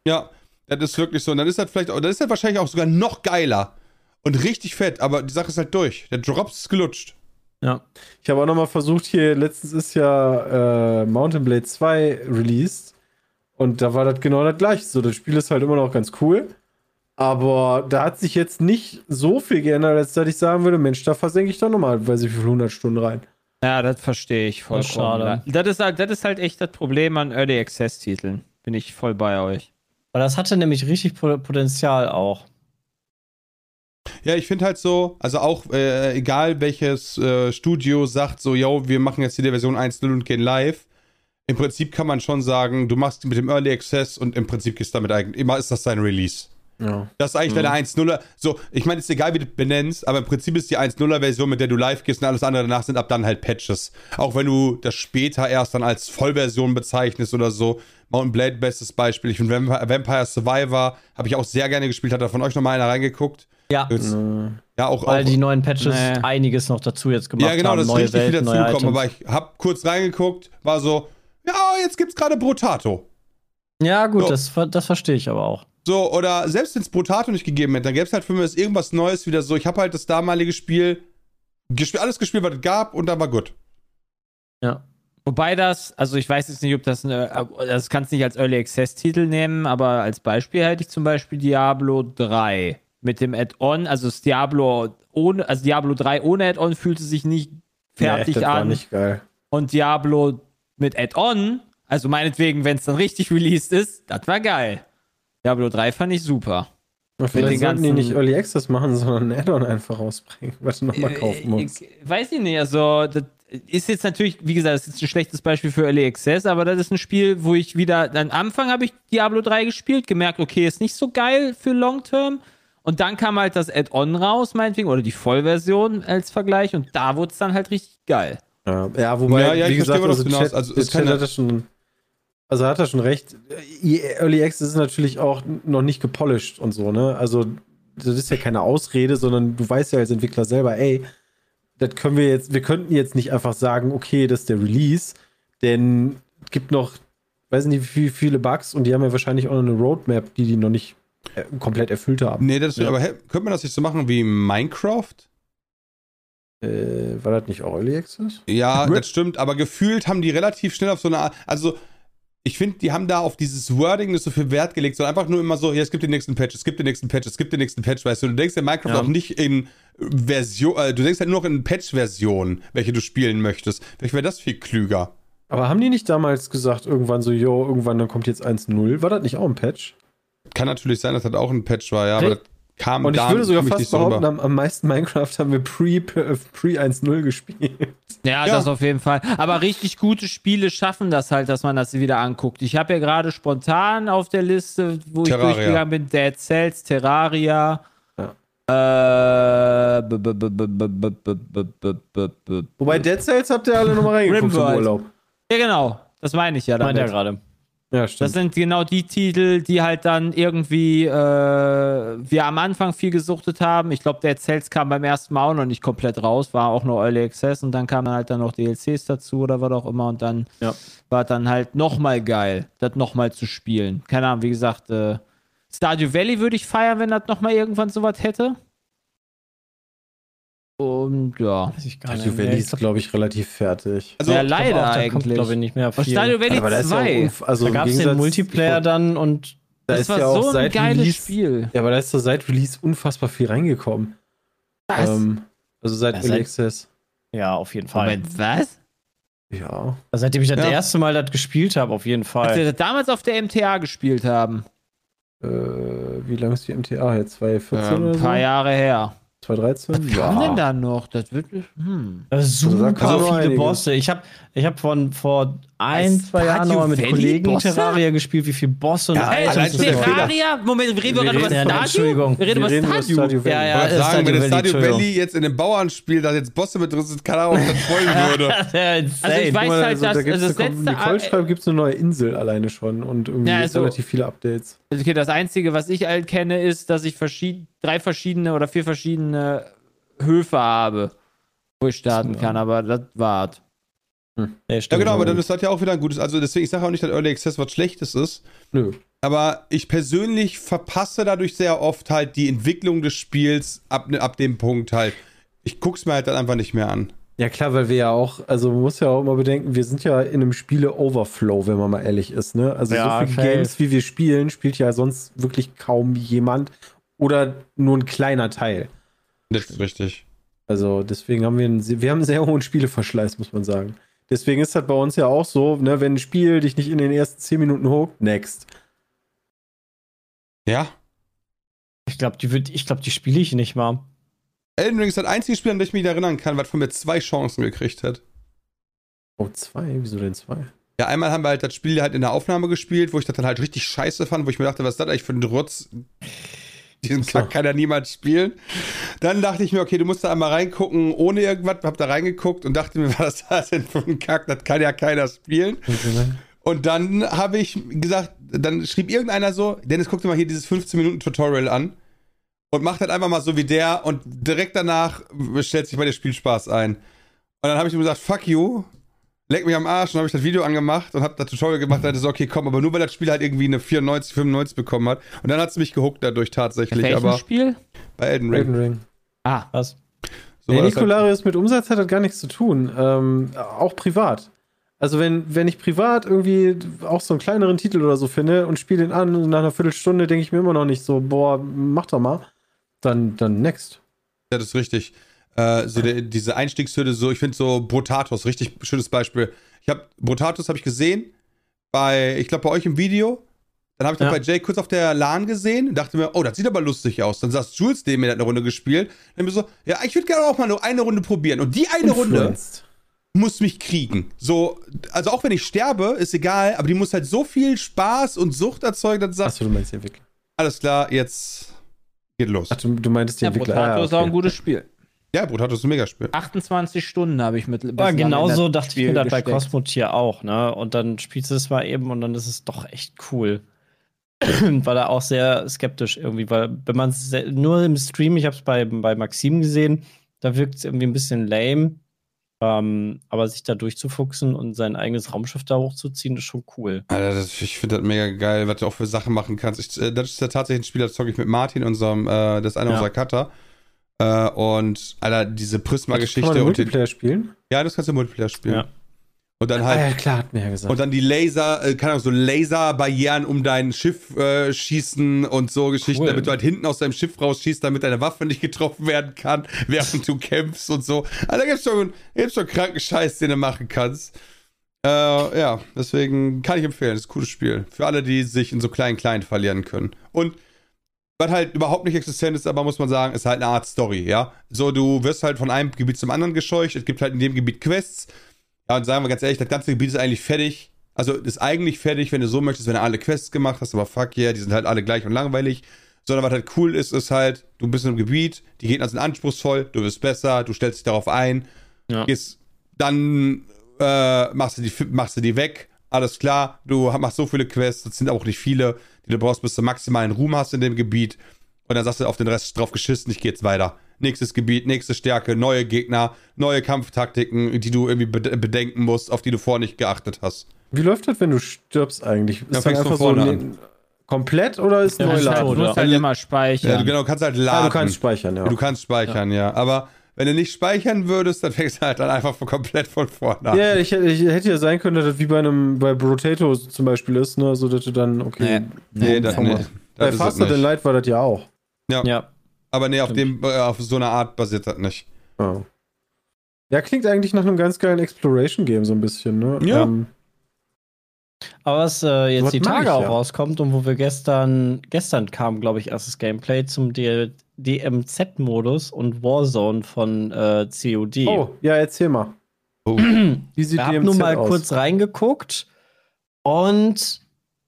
Ja, das ist wirklich so. Und dann ist das vielleicht, auch- dann ist das wahrscheinlich auch sogar noch geiler und richtig fett, aber die Sache ist halt durch. Der Drops ist gelutscht. Ja. Ich habe auch nochmal versucht, hier, letztens ist ja äh, Mountain Blade 2 released und da war das genau das gleiche. So, das Spiel ist halt immer noch ganz cool, aber da hat sich jetzt nicht so viel geändert, als dass ich sagen würde, Mensch, da versenke ich doch nochmal, weiß ich wie viele 100 Stunden rein. Ja, das verstehe ich vollkommen. schade. Das ist, halt, das ist halt echt das Problem an Early Access Titeln. Bin ich voll bei euch. Weil das hatte nämlich richtig Po- Potenzial auch. Ja, ich finde halt so, also auch äh, egal welches äh, Studio sagt so, yo, wir machen jetzt hier die Version 1.0 und gehen live. Im Prinzip kann man schon sagen, du machst mit dem Early Access und im Prinzip gehst damit eigentlich, immer ist das dein Release. Ja. Das ist eigentlich deine 1.0er. So, ich meine, ist egal, wie du benennst, aber im Prinzip ist die 1.0er Version, mit der du live gehst und alles andere danach sind ab dann halt Patches. Auch wenn du das später erst dann als Vollversion bezeichnest oder so. Mountain Blade, bestes Beispiel. Ich finde Vampire, Vampire Survivor, habe ich auch sehr gerne gespielt. Hat da von euch nochmal einer reingeguckt? Ja, Jetzt, Äh, ja, auch, weil auch die neuen Patches Nee. einiges noch dazu jetzt gemacht ja, genau, haben. das ist neue richtig Welt, viel dazugekommen. Aber ich habe kurz reingeguckt, war so, ja, jetzt gibt's gerade Brotato. Ja, gut, So. das, das verstehe ich aber auch. So, oder selbst wenn es Brotato nicht gegeben hätte, dann gäbe es halt für mich irgendwas Neues wieder so. Ich habe halt das damalige Spiel, gesp alles gespielt, was es gab und dann war gut. Ja. Wobei das, also ich weiß jetzt nicht, ob das eine, das kannst du nicht als Early Access Titel nehmen, aber als Beispiel hätte ich zum Beispiel Diablo 3 mit dem Add-on, also das Diablo ohne, also Diablo 3 ohne Add-on fühlte sich nicht fertig nee, war an nicht geil. und Diablo mit Add-on, also meinetwegen, wenn es dann richtig released ist, das war geil. Diablo 3 fand ich super. Na, Vielleicht sollten die nicht Early Access machen, sondern ein Add-on einfach rausbringen, was du nochmal kaufen musst. Weiß ich nicht, also das ist jetzt natürlich, wie gesagt, das ist ein schlechtes Beispiel für Early Access, aber das ist ein Spiel, wo ich wieder, am Anfang habe ich Diablo 3 gespielt, gemerkt, okay, ist nicht so geil für Long Term. Und dann kam halt das Add-on raus, meinetwegen, oder die Vollversion als Vergleich, und da wurde es dann halt richtig geil. Ja, ja wobei, Ja, ja, wie ich gesagt, verstehe, also, du hinaus- Chat, also, Chat hat er schon, also hat er schon recht. Early Access ist natürlich auch noch nicht gepolished und so, ne? Also, das ist ja keine Ausrede, sondern du weißt ja als Entwickler selber, ey, das können wir jetzt, wir könnten jetzt nicht einfach sagen, okay, das ist der Release, denn es gibt noch, weiß nicht, wie viele Bugs und die haben ja wahrscheinlich auch noch eine Roadmap, die die noch nicht komplett erfüllt haben. Nee, das Ja. aber könnte man das nicht so machen wie Minecraft? Äh, war das nicht auch Early Access? Ja, Rip. das stimmt, aber gefühlt haben die relativ schnell auf so eine Art, also ich finde, die haben da auf dieses Wording nicht so viel Wert gelegt, sondern einfach nur immer so, ja, es gibt den nächsten Patch, es gibt den nächsten Patch, es gibt den nächsten Patch, weißt du, du denkst ja Minecraft Ja. auch nicht in Version, äh, du denkst halt nur noch in Patch-Version, welche du spielen möchtest. Vielleicht wäre das viel klüger. Aber haben die nicht damals gesagt, irgendwann so, yo, irgendwann dann kommt jetzt 1.0? War das nicht auch ein Patch? kann natürlich sein, dass das auch ein Patch war, ja, aber das kam Und ich würde sogar fast behaupten, am, am, meisten Minecraft haben wir pre, pre 1.0 gespielt. Ja, ja, das auf jeden Fall. Aber richtig gute Spiele schaffen das halt, dass man das wieder anguckt. Ich habe ja gerade spontan auf der Liste, wo Terraria. ich durchgegangen bin, Dead Cells, Terraria. Wobei Dead Cells habt ihr alle nochmal reingeguckt im Urlaub. Ja, genau. Das meine ich ja damit. Meint er gerade. Ja, Das stimmt. sind genau die Titel, die halt dann irgendwie äh, wir am Anfang viel gesuchtet haben. Ich glaube, Dead Cells kam beim ersten Mal auch noch nicht komplett raus, war auch nur Early Access und dann kamen halt dann noch DLCs dazu oder was auch immer und dann Ja. war dann halt nochmal geil, das nochmal zu spielen. Keine Ahnung, wie gesagt, äh, Stardew Valley würde ich feiern, wenn das nochmal irgendwann sowas hätte. Und ja. Weiß ich gar nicht. Valley ist, glaub, glaube ich, relativ fertig. Also, ja, leider auch, da kommt, eigentlich. glaube ich, nicht mehr Und viel. Stardew Valley Aber da ist ja 2, auch unf- also da gab es den Multiplayer dann und Da das ist war ja auch so ein seit geiles Release, Spiel. Ja, aber da ist so seit Release unfassbar viel reingekommen. Was? Ähm, also seit Early Access. ja, auf jeden Fall. Moment, was? Ja. Also seitdem ich das Ja. erste Mal das gespielt habe, auf jeden Als Fall. wir das damals auf der MTA gespielt haben. Äh, wie lange ist die MTA jetzt? 2014 Ein oder so? paar Jahre her. 2013? Was kam denn da noch? Das wird. Hm. Äh, Super nur viele einiges. Bosse. Ich habe ich hab von vor ein, zwei Jahren noch mal mit Valley Kollegen Bosse? Terraria gespielt, wie viele Bosse und Ja, Items Terraria? Moment, reden wir Wir gerade über ja, Stardew? Entschuldigung. Wir reden Wir reden über Stardew. Stardew Valley. Ja, ja, Ich sagen, wenn das Entschuldigung. Valley jetzt in dem Bauernspiel, da jetzt Bosse mit drin sind, keine Ahnung, ob das freuen würde. Ja. Also ich weiß halt, also, dass da gibt's also das eine, letzte. Nicole schreibt, gibt es eine neue Insel alleine schon und irgendwie Ja, also- relativ viele Updates. Okay, das Einzige, was ich halt kenne, ist, dass ich drei verschiedene oder vier verschiedene Höfe habe, wo ich starten Ja. kann, aber das war's. Nee, Ja, genau, aber dann ist das ja auch wieder ein gutes. Also deswegen, ich sage auch nicht, dass Early Access was Schlechtes ist. Nö. Aber ich persönlich verpasse dadurch sehr oft halt die Entwicklung des Spiels ab, ab dem Punkt halt. Ich guck's mir halt dann einfach nicht mehr an. Ja, klar, weil wir ja auch, also man muss ja auch immer bedenken, wir sind ja in einem Spiele-Overflow, wenn man mal ehrlich ist, ne? Also Ja, so viele okay. Games, wie wir spielen, spielt ja sonst wirklich kaum jemand oder nur ein kleiner Teil. Das ist richtig. Also deswegen haben wir einen, wir haben einen sehr hohen Spieleverschleiß, muss man sagen. Deswegen ist das bei uns ja auch so, ne, wenn ein Spiel dich nicht in den ersten 10 Minuten hookt, next. Ja. Ich glaube, die, würd- ich glaub, die spiele ich nicht mal. Elden Ring ist das einzige Spiel, an das ich mich erinnern kann, was von mir zwei Chancen gekriegt hat. Oh, zwei? Wieso denn zwei? Ja, einmal haben wir halt das Spiel halt in der Aufnahme gespielt, wo ich das dann halt richtig scheiße fand, wo ich mir dachte, was ist das eigentlich für ein Rotz? Diesen So. Kack kann ja niemand spielen. Dann dachte ich mir, okay, du musst da einmal reingucken, ohne irgendwas. Hab da reingeguckt und dachte mir, was ist das denn für ein Kack? Das kann ja keiner spielen. Und dann habe ich gesagt, dann schrieb irgendeiner so, Dennis, guck dir mal hier dieses 15-Minuten-Tutorial an und macht halt einfach mal so wie der und direkt danach stellt sich bei der Spielspaß ein. Und dann habe ich ihm gesagt, fuck you, leck mich am Arsch und habe ich das Video angemacht und habe das Tutorial gemacht und dachte so, okay, komm, aber nur weil das Spiel halt irgendwie eine 94, 95 bekommen hat. Und dann hat es mich gehuckt dadurch tatsächlich, Welches aber Spiel? bei Elden Ring. Elden Ring. Ah, Was? So nee, das halt. Nicolarius mit Umsatz hat das gar nichts zu tun. Ähm, auch privat. Also wenn, wenn ich privat irgendwie auch so einen kleineren Titel oder so finde und spiele den an und nach einer Viertelstunde denke ich mir immer noch nicht so, boah, mach doch mal. Dann, dann next. Ja, das ist richtig. Äh, so der, diese Einstiegshürde, so, ich finde so Brotatus, richtig schönes Beispiel. Ich habe Brotatus habe ich gesehen bei, ich glaube bei euch im Video. Dann habe ich das Ja. bei Jay kurz auf der LAN gesehen und dachte mir, oh, das sieht aber lustig aus. Dann saß Jules neben mir, eine Runde gespielt. Dann mir so, ja, ich würde gerne auch mal nur eine Runde probieren. Und die eine Runde Influenced. muss mich kriegen. So, also auch wenn ich sterbe, ist egal, aber die muss halt so viel Spaß und Sucht erzeugen, dass du sagst, Achso, du meinst die Entwickler. alles klar, jetzt geht los. Ach, du, du meintest die ja, Entwickler. Ah, ist auch ein okay. gutes Spiel. Ja, Brotatus ist ein Megaspiel. 28 Stunden habe ich mit. In genauso das dachte ich Spiel mir das bei. Cosmotier auch, ne? Und dann spielst du es mal eben und dann ist es doch echt cool. War da auch sehr skeptisch irgendwie, weil wenn man es nur im Stream, ich habe es bei, bei Maxim gesehen, da wirkt es irgendwie ein bisschen lame. Ähm, aber sich da durchzufuchsen und sein eigenes Raumschiff da hochzuziehen, ist schon cool. Alter, das, ich finde das mega geil, was du auch für Sachen machen kannst. Ich, äh, das ist ja tatsächlich ein Spiel, das zocke ich mit Martin, unserem, äh, das ist einer Ja. unserer Cutter. Äh, und, Alter, diese Kann Prisma-Geschichte man und den, Multiplayer spielen? Ja, das kannst du im Multiplayer spielen. Ja. Und dann Ah, halt. ja, klar, hat mir ja gesagt. Und dann die Laser, äh, keine Ahnung, so Laserbarrieren um dein Schiff äh, schießen und so Geschichten, Cool. damit du halt hinten aus deinem Schiff rausschießt, damit deine Waffe nicht getroffen werden kann, während du kämpfst und so. Also da gibt's schon, gibt's schon kranken Scheiß, den du machen kannst. Äh, ja, deswegen kann ich empfehlen, das ist ein cooles Spiel. Für alle, die sich in so kleinen Kleinen verlieren können. Und was halt überhaupt nicht existent ist, aber muss man sagen, ist halt eine Art Story, ja. So, du wirst halt von einem Gebiet zum anderen gescheucht, es gibt halt in dem Gebiet Quests. Ja, und sagen wir ganz ehrlich, das ganze Gebiet ist eigentlich fertig. Also ist eigentlich fertig, wenn du so möchtest, wenn du alle Quests gemacht hast, aber fuck yeah, die sind halt alle gleich und langweilig. Sondern was halt cool ist, ist halt, du bist in einem Gebiet, die Gegner sind anspruchsvoll, du wirst besser, du stellst dich darauf ein, Ja. gehst, dann äh, machst, du die, machst du die weg, alles klar, du machst so viele Quests, das sind auch nicht viele, die du brauchst, bis du maximalen Ruhm hast in dem Gebiet. Und dann sagst du auf den Rest drauf geschissen, ich geh jetzt weiter. Nächstes Gebiet, nächste Stärke, neue Gegner, neue Kampftaktiken, die du irgendwie bede- bedenken musst, auf die du vorher nicht geachtet hast. Wie läuft das, wenn du stirbst eigentlich? Ist Ja, das fängst einfach von so vorne ne- komplett oder ist Ja, neu ist Du halt musst ja. halt immer Ja, speichern. du, genau, kannst halt laden. Ah, du kannst speichern, ja. Du kannst speichern, ja. Aber wenn du nicht speichern würdest, dann fängst du halt dann einfach von komplett von vorne an. Ja, ich, hätte- ich hätte ja sein können, dass das wie bei einem bei Brotato zum Beispiel ist, ne, so dass du dann okay. Nee, nee, das Bei ist es Faster Than nicht. Light war das ja auch. Ja. Aber nee, auf, dem, äh, auf so eine Art basiert das nicht. Ja. ja, klingt eigentlich nach einem ganz geilen Exploration-Game so ein bisschen, ne? Ja. Ähm, Aber was äh, jetzt Was die Tage ich, auch ja. rauskommt und wo wir gestern, gestern kam, glaube ich, erstes Gameplay zum D DMZ-Modus und Warzone von äh, COD. oh, ja, erzähl mal. Oh. Wie sieht Ich habe nur mal aus? kurz reingeguckt und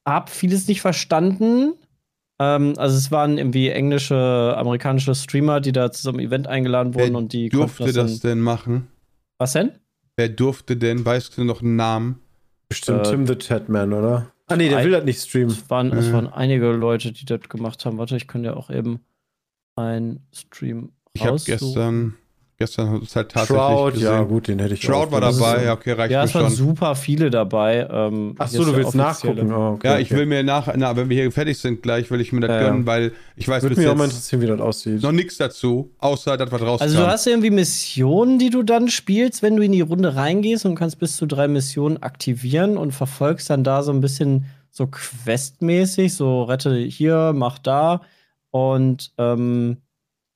habe vieles nicht verstanden. Ähm, also es waren irgendwie englische, amerikanische Streamer, die da zu so einem Event eingeladen wurden Wer und die durfte konnten das dann- denn machen? Was denn? Wer durfte denn? Weißt du noch einen Namen? Bestimmt Äh, Tim the Tatman, oder? Ah, nee, der will das nicht streamen. Es waren, es Mhm. waren einige Leute, die das gemacht haben. Warte, ich könnte ja auch eben einen Stream Ich habe gestern, gestern ist halt tatsächlich Shroud, gesehen. ja, gut, den hätte ich Shroud auch. war dabei, ja, okay, reicht Ja, mir es waren schon. super viele dabei. Ähm, Ach so, du willst nachgucken. Oh, okay, Ja, ich okay. will mir nach, na, wenn wir hier fertig sind gleich, will ich mir das Ja, gönnen, weil ich weiß Würde bis mich auch mal jetzt interessieren, wie das aussieht. noch nichts dazu, außer das, was rauskam. Also du hast irgendwie Missionen, die du dann spielst, wenn du in die Runde reingehst und kannst bis zu drei Missionen aktivieren und verfolgst dann da so ein bisschen so questmäßig, so rette hier, mach da und ähm,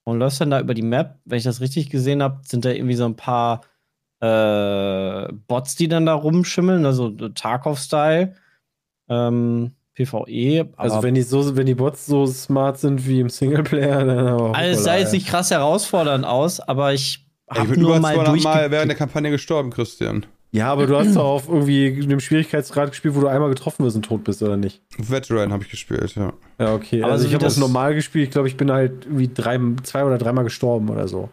und läufst dann da über die Map. Wenn ich das richtig gesehen habe, sind da irgendwie so ein paar äh, Bots, die dann da rumschimmeln, also Tarkov-Style. Ähm, PvE. Also wenn die so, wenn die Bots so smart sind wie im Singleplayer, dann aber also es sah jetzt nicht krass herausfordernd aus, aber ich ich habe bin nur mal 200 durchge Mal während der Kampagne gestorben, Christian. Ja, aber du hast doch auf irgendwie einem Schwierigkeitsgrad gespielt, wo du einmal getroffen wirst und tot bist, oder nicht? Veteran habe ich gespielt, ja. Ja, okay. Aber also so ich wie habe das- normal gespielt. Ich glaube, ich bin halt irgendwie drei, zwei oder dreimal gestorben oder so.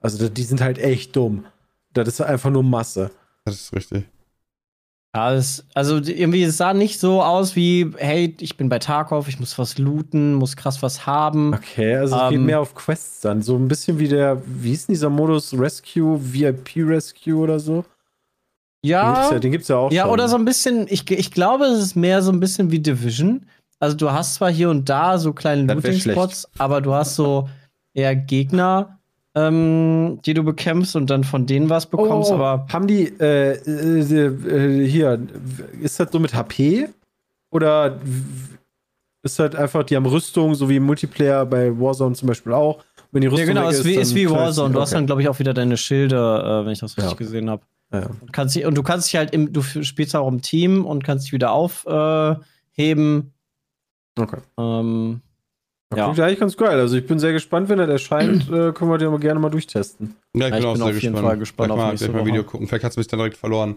Also das- die sind halt echt dumm. Das ist einfach nur Masse. Das ist richtig. Ja, es, also die- irgendwie, es sah nicht so aus wie, hey, ich bin bei Tarkov, ich muss was looten, muss krass was haben. Okay, also es geht Ähm, mehr auf Quests dann. So ein bisschen wie der, wie hieß denn dieser Modus Rescue, VIP Rescue oder so? Den gibt's ja, Ja, den gibt's ja auch ja, schon. oder so ein bisschen, ich, ich glaube, es ist mehr so ein bisschen wie Division. Also du hast zwar hier und da so kleine Looting-Spots, aber du hast so eher Gegner, ähm, die du bekämpfst und dann von denen was bekommst, Oh, aber haben die äh, äh, äh, hier ist das so mit HP oder ist das einfach die haben Rüstung so wie im Multiplayer bei Warzone zum Beispiel auch wenn die ja, Rüstung genau, weg ist wie, ist dann wie Warzone. Du hast okay. dann, glaube ich, auch wieder deine Schilde, äh, wenn ich das richtig Ja. gesehen habe. Ja. Und, kannst dich, und du kannst dich halt im, du spielst auch im Team und kannst dich wieder aufheben. okay ähm, Das Ja. Klingt eigentlich ganz geil. Also ich bin sehr gespannt, wenn das erscheint, äh, können wir den mal gerne mal durchtesten. Ja, ich Ja, bin ich auch bin sehr auf jeden gespannt. Fall gespannt Gleich auf mal, gleich mal. Video gucken. Vielleicht hat es mich dann direkt verloren.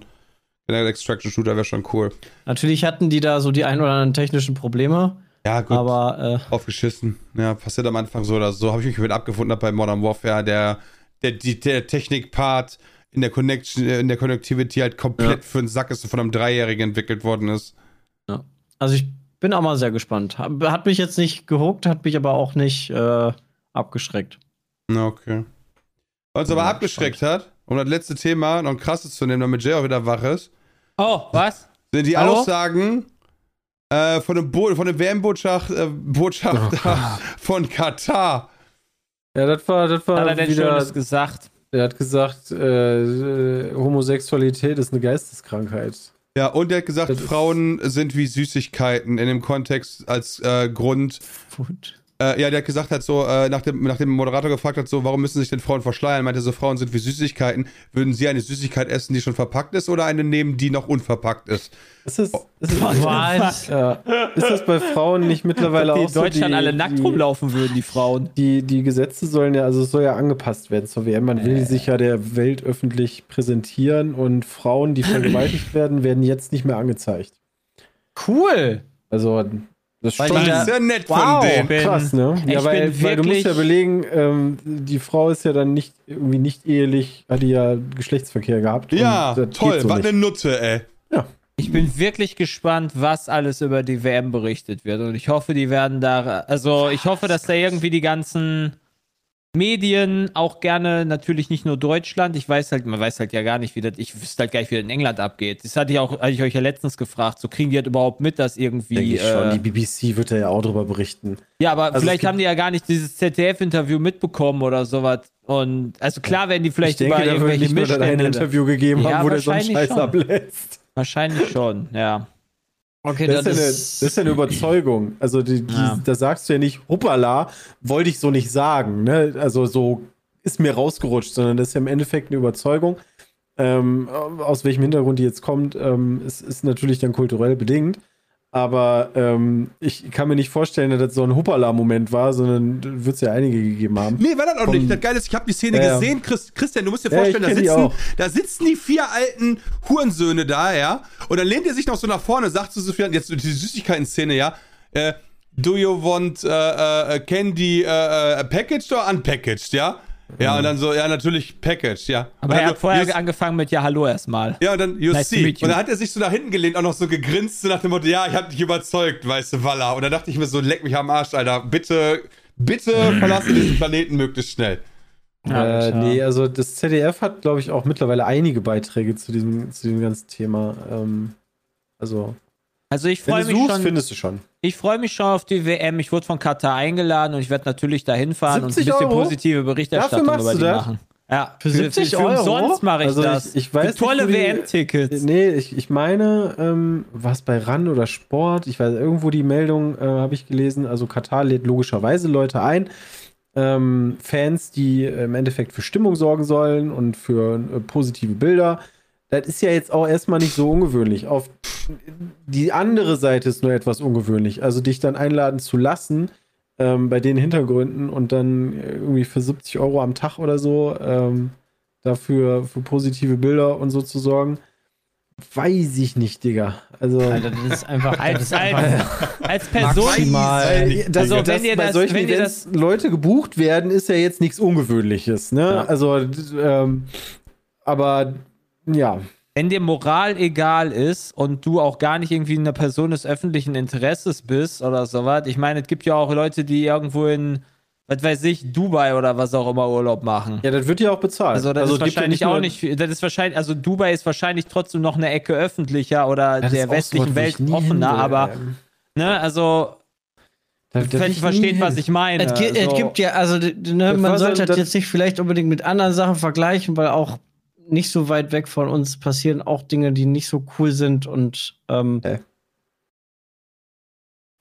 Der Extraction Shooter wäre schon cool. natürlich hatten die da so die ein oder anderen technischen Probleme, Ja, gut. aber äh, Aufgeschissen. Ja, passiert am Anfang so oder so. Habe ich mich mit abgefunden hab bei Modern Warfare. Der, der, die, der Technik-Part in der Connection, äh, in der Connectivity halt komplett für einen Sack ist und von einem Dreijährigen entwickelt worden ist. also ich bin auch mal sehr gespannt. Hat mich jetzt nicht gehuckt, hat mich aber auch nicht äh, abgeschreckt. Na, okay. Was uns aber Ja, abgeschreckt hat, um das letzte Thema noch ein krasses zu nehmen, damit Jay auch wieder wach ist, Oh, was? sind die Hallo? Aussagen äh, von dem, Bo von dem WM-Botschafter äh, Botschafter von Katar. Ja, das war, das war Hat er denn wieder. Schönes gesagt? Er hat gesagt, äh, Homosexualität ist eine Geisteskrankheit. Ja, und er hat gesagt, Das Frauen sind wie Süßigkeiten in dem Kontext als äh, Grund, Gut. Äh, ja, der hat gesagt hat, so, äh, nach, dem, nach dem Moderator gefragt hat, so, warum müssen sich denn Frauen verschleiern? Meinte so, Frauen sind wie Süßigkeiten. Würden sie eine Süßigkeit essen, die schon verpackt ist oder eine nehmen, die noch unverpackt ist? Ist das, ist, das, Was? ja, ist das bei Frauen nicht mittlerweile die auch in so? Deutschland die, alle nackt die, rumlaufen würden, die Frauen. Die, die Gesetze sollen ja, also es soll ja angepasst werden zur WM. Man will sich ja der Welt öffentlich präsentieren und Frauen, die vergewaltigt werden, werden jetzt nicht mehr angezeigt. Cool. Also, das ist Weil schon die Das da- ist ja nett Wow. von denen. bin- krass, ne? Ja, weil, weil du musst ja belegen, ähm, die Frau ist ja dann nicht irgendwie nicht ehelich, hat die ja Geschlechtsverkehr gehabt. Ja, toll, so was nicht. eine Nutte, ey. Ich bin wirklich gespannt, was alles über die WM berichtet wird. Und ich hoffe, die werden da. Also, ich hoffe, dass da irgendwie die ganzen Medien auch gerne, natürlich nicht nur Deutschland. Ich weiß halt, man weiß halt ja gar nicht, wie das. Ich wüsste halt gar nicht, wie das in England abgeht. Das hatte ich auch, hatte ich euch ja letztens gefragt. So kriegen die halt überhaupt mit, dass irgendwie. Denke ich schon. äh, Die BBC wird da ja auch drüber berichten. Ja, aber Also vielleicht haben die ja gar nicht dieses ZDF-Interview mitbekommen oder sowas. Und also klar werden die vielleicht ich denke, über da wird irgendwelche nicht Missstände. Interview gegeben Ja, haben, wo der so einen Scheiß schon. ablässt. Wahrscheinlich schon, ja. Okay, Das ist, ja eine, das ist ja eine Überzeugung. Also, die, die, Ja. da sagst du ja nicht, hoppala, wollte ich so nicht sagen. Ne? Also, so ist mir rausgerutscht, sondern das ist ja im Endeffekt eine Überzeugung. Ähm, aus welchem Hintergrund die jetzt kommt, ähm, ist, ist natürlich dann kulturell bedingt. Aber ähm, ich kann mir nicht vorstellen, dass das so ein Hoppala-Moment war, sondern wird es ja einige gegeben haben. Nee, war das auch Vom- nicht. Das Geile ist, ich habe die Szene Ja, ja. gesehen. Chris, Christian, du musst dir Ja, vorstellen, ich da, sitzen, da sitzen die vier alten Hurensöhne da, ja. Und dann lehnt er sich noch so nach vorne, sagt zu Sofian, jetzt die Süßigkeiten-Szene, ja. Äh, do you want äh, äh, candy äh, packaged or unpackaged, ja? Ja, und dann so, ja, natürlich packaged, ja. Aber er hat vorher you- angefangen mit Ja, hallo erstmal. ja, und dann, you Nice see. you. Und dann hat er sich so nach hinten gelehnt, auch noch so gegrinst, so nach dem Motto, ja, ich hab dich überzeugt, weißt du, Walla. Und dann dachte ich mir so, leck mich am Arsch, Alter. Bitte, bitte verlasse diesen Planeten möglichst schnell. äh, nee, also das ZDF hat, glaube ich, auch mittlerweile einige Beiträge zu diesem, zu diesem ganzen Thema. Ähm, also, Also ich freue mich suchst, schon. findest du schon. Ich freue mich schon auf die WM. Ich wurde von Katar eingeladen und ich werde natürlich dahin fahren und ein 70 bisschen Euro? positive Berichterstattung über du die das? machen. Ja, Für 70 Euro? Sonst mache ich Also das. ich- ich weiß Für tolle WM-Tickets. Nee, ich, ich meine, ähm, was bei RAN oder Sport, ich weiß, irgendwo die Meldung äh, habe ich gelesen, also Katar lädt logischerweise Leute ein, ähm, Fans, die im Endeffekt für Stimmung sorgen sollen und für äh, positive Bilder. Das ist ja jetzt auch erstmal nicht so ungewöhnlich. Auf die andere Seite ist nur etwas ungewöhnlich. Also dich dann einladen zu lassen, ähm, bei den Hintergründen und dann irgendwie für 70 Euro am Tag oder so ähm, dafür für positive Bilder und so zu sorgen, weiß ich nicht, Digga. Also, Alter, das ist einfach. Das Als, ist einfach als, als Person. maximal. Weil, dass, Also, wenn ihr bei das- solchen wenn ihr Events Leute gebucht werden, ist ja jetzt nichts Ungewöhnliches, ne? Ja. Also, ähm, aber ja, wenn dir Moral egal ist und du auch gar nicht irgendwie eine Person des öffentlichen Interesses bist oder sowas. Ich meine, es gibt ja auch Leute, die irgendwo in, was weiß ich, Dubai oder was auch immer Urlaub machen. ja, das wird ja auch bezahlt. Also das es ist gibt ja wahrscheinlich nur- auch nicht, viel- das ist wahrscheinlich, also Dubai ist wahrscheinlich trotzdem noch eine Ecke öffentlicher oder ist der westlichen wo Welt offener, aber, ne, also, vielleicht ich versteht, was ich meine. Es, gi- es also, gibt ja, also ne, man so- sollte das das- jetzt nicht vielleicht unbedingt mit anderen Sachen vergleichen, weil auch nicht so weit weg von uns passieren auch Dinge, die nicht so cool sind und ähm, Okay.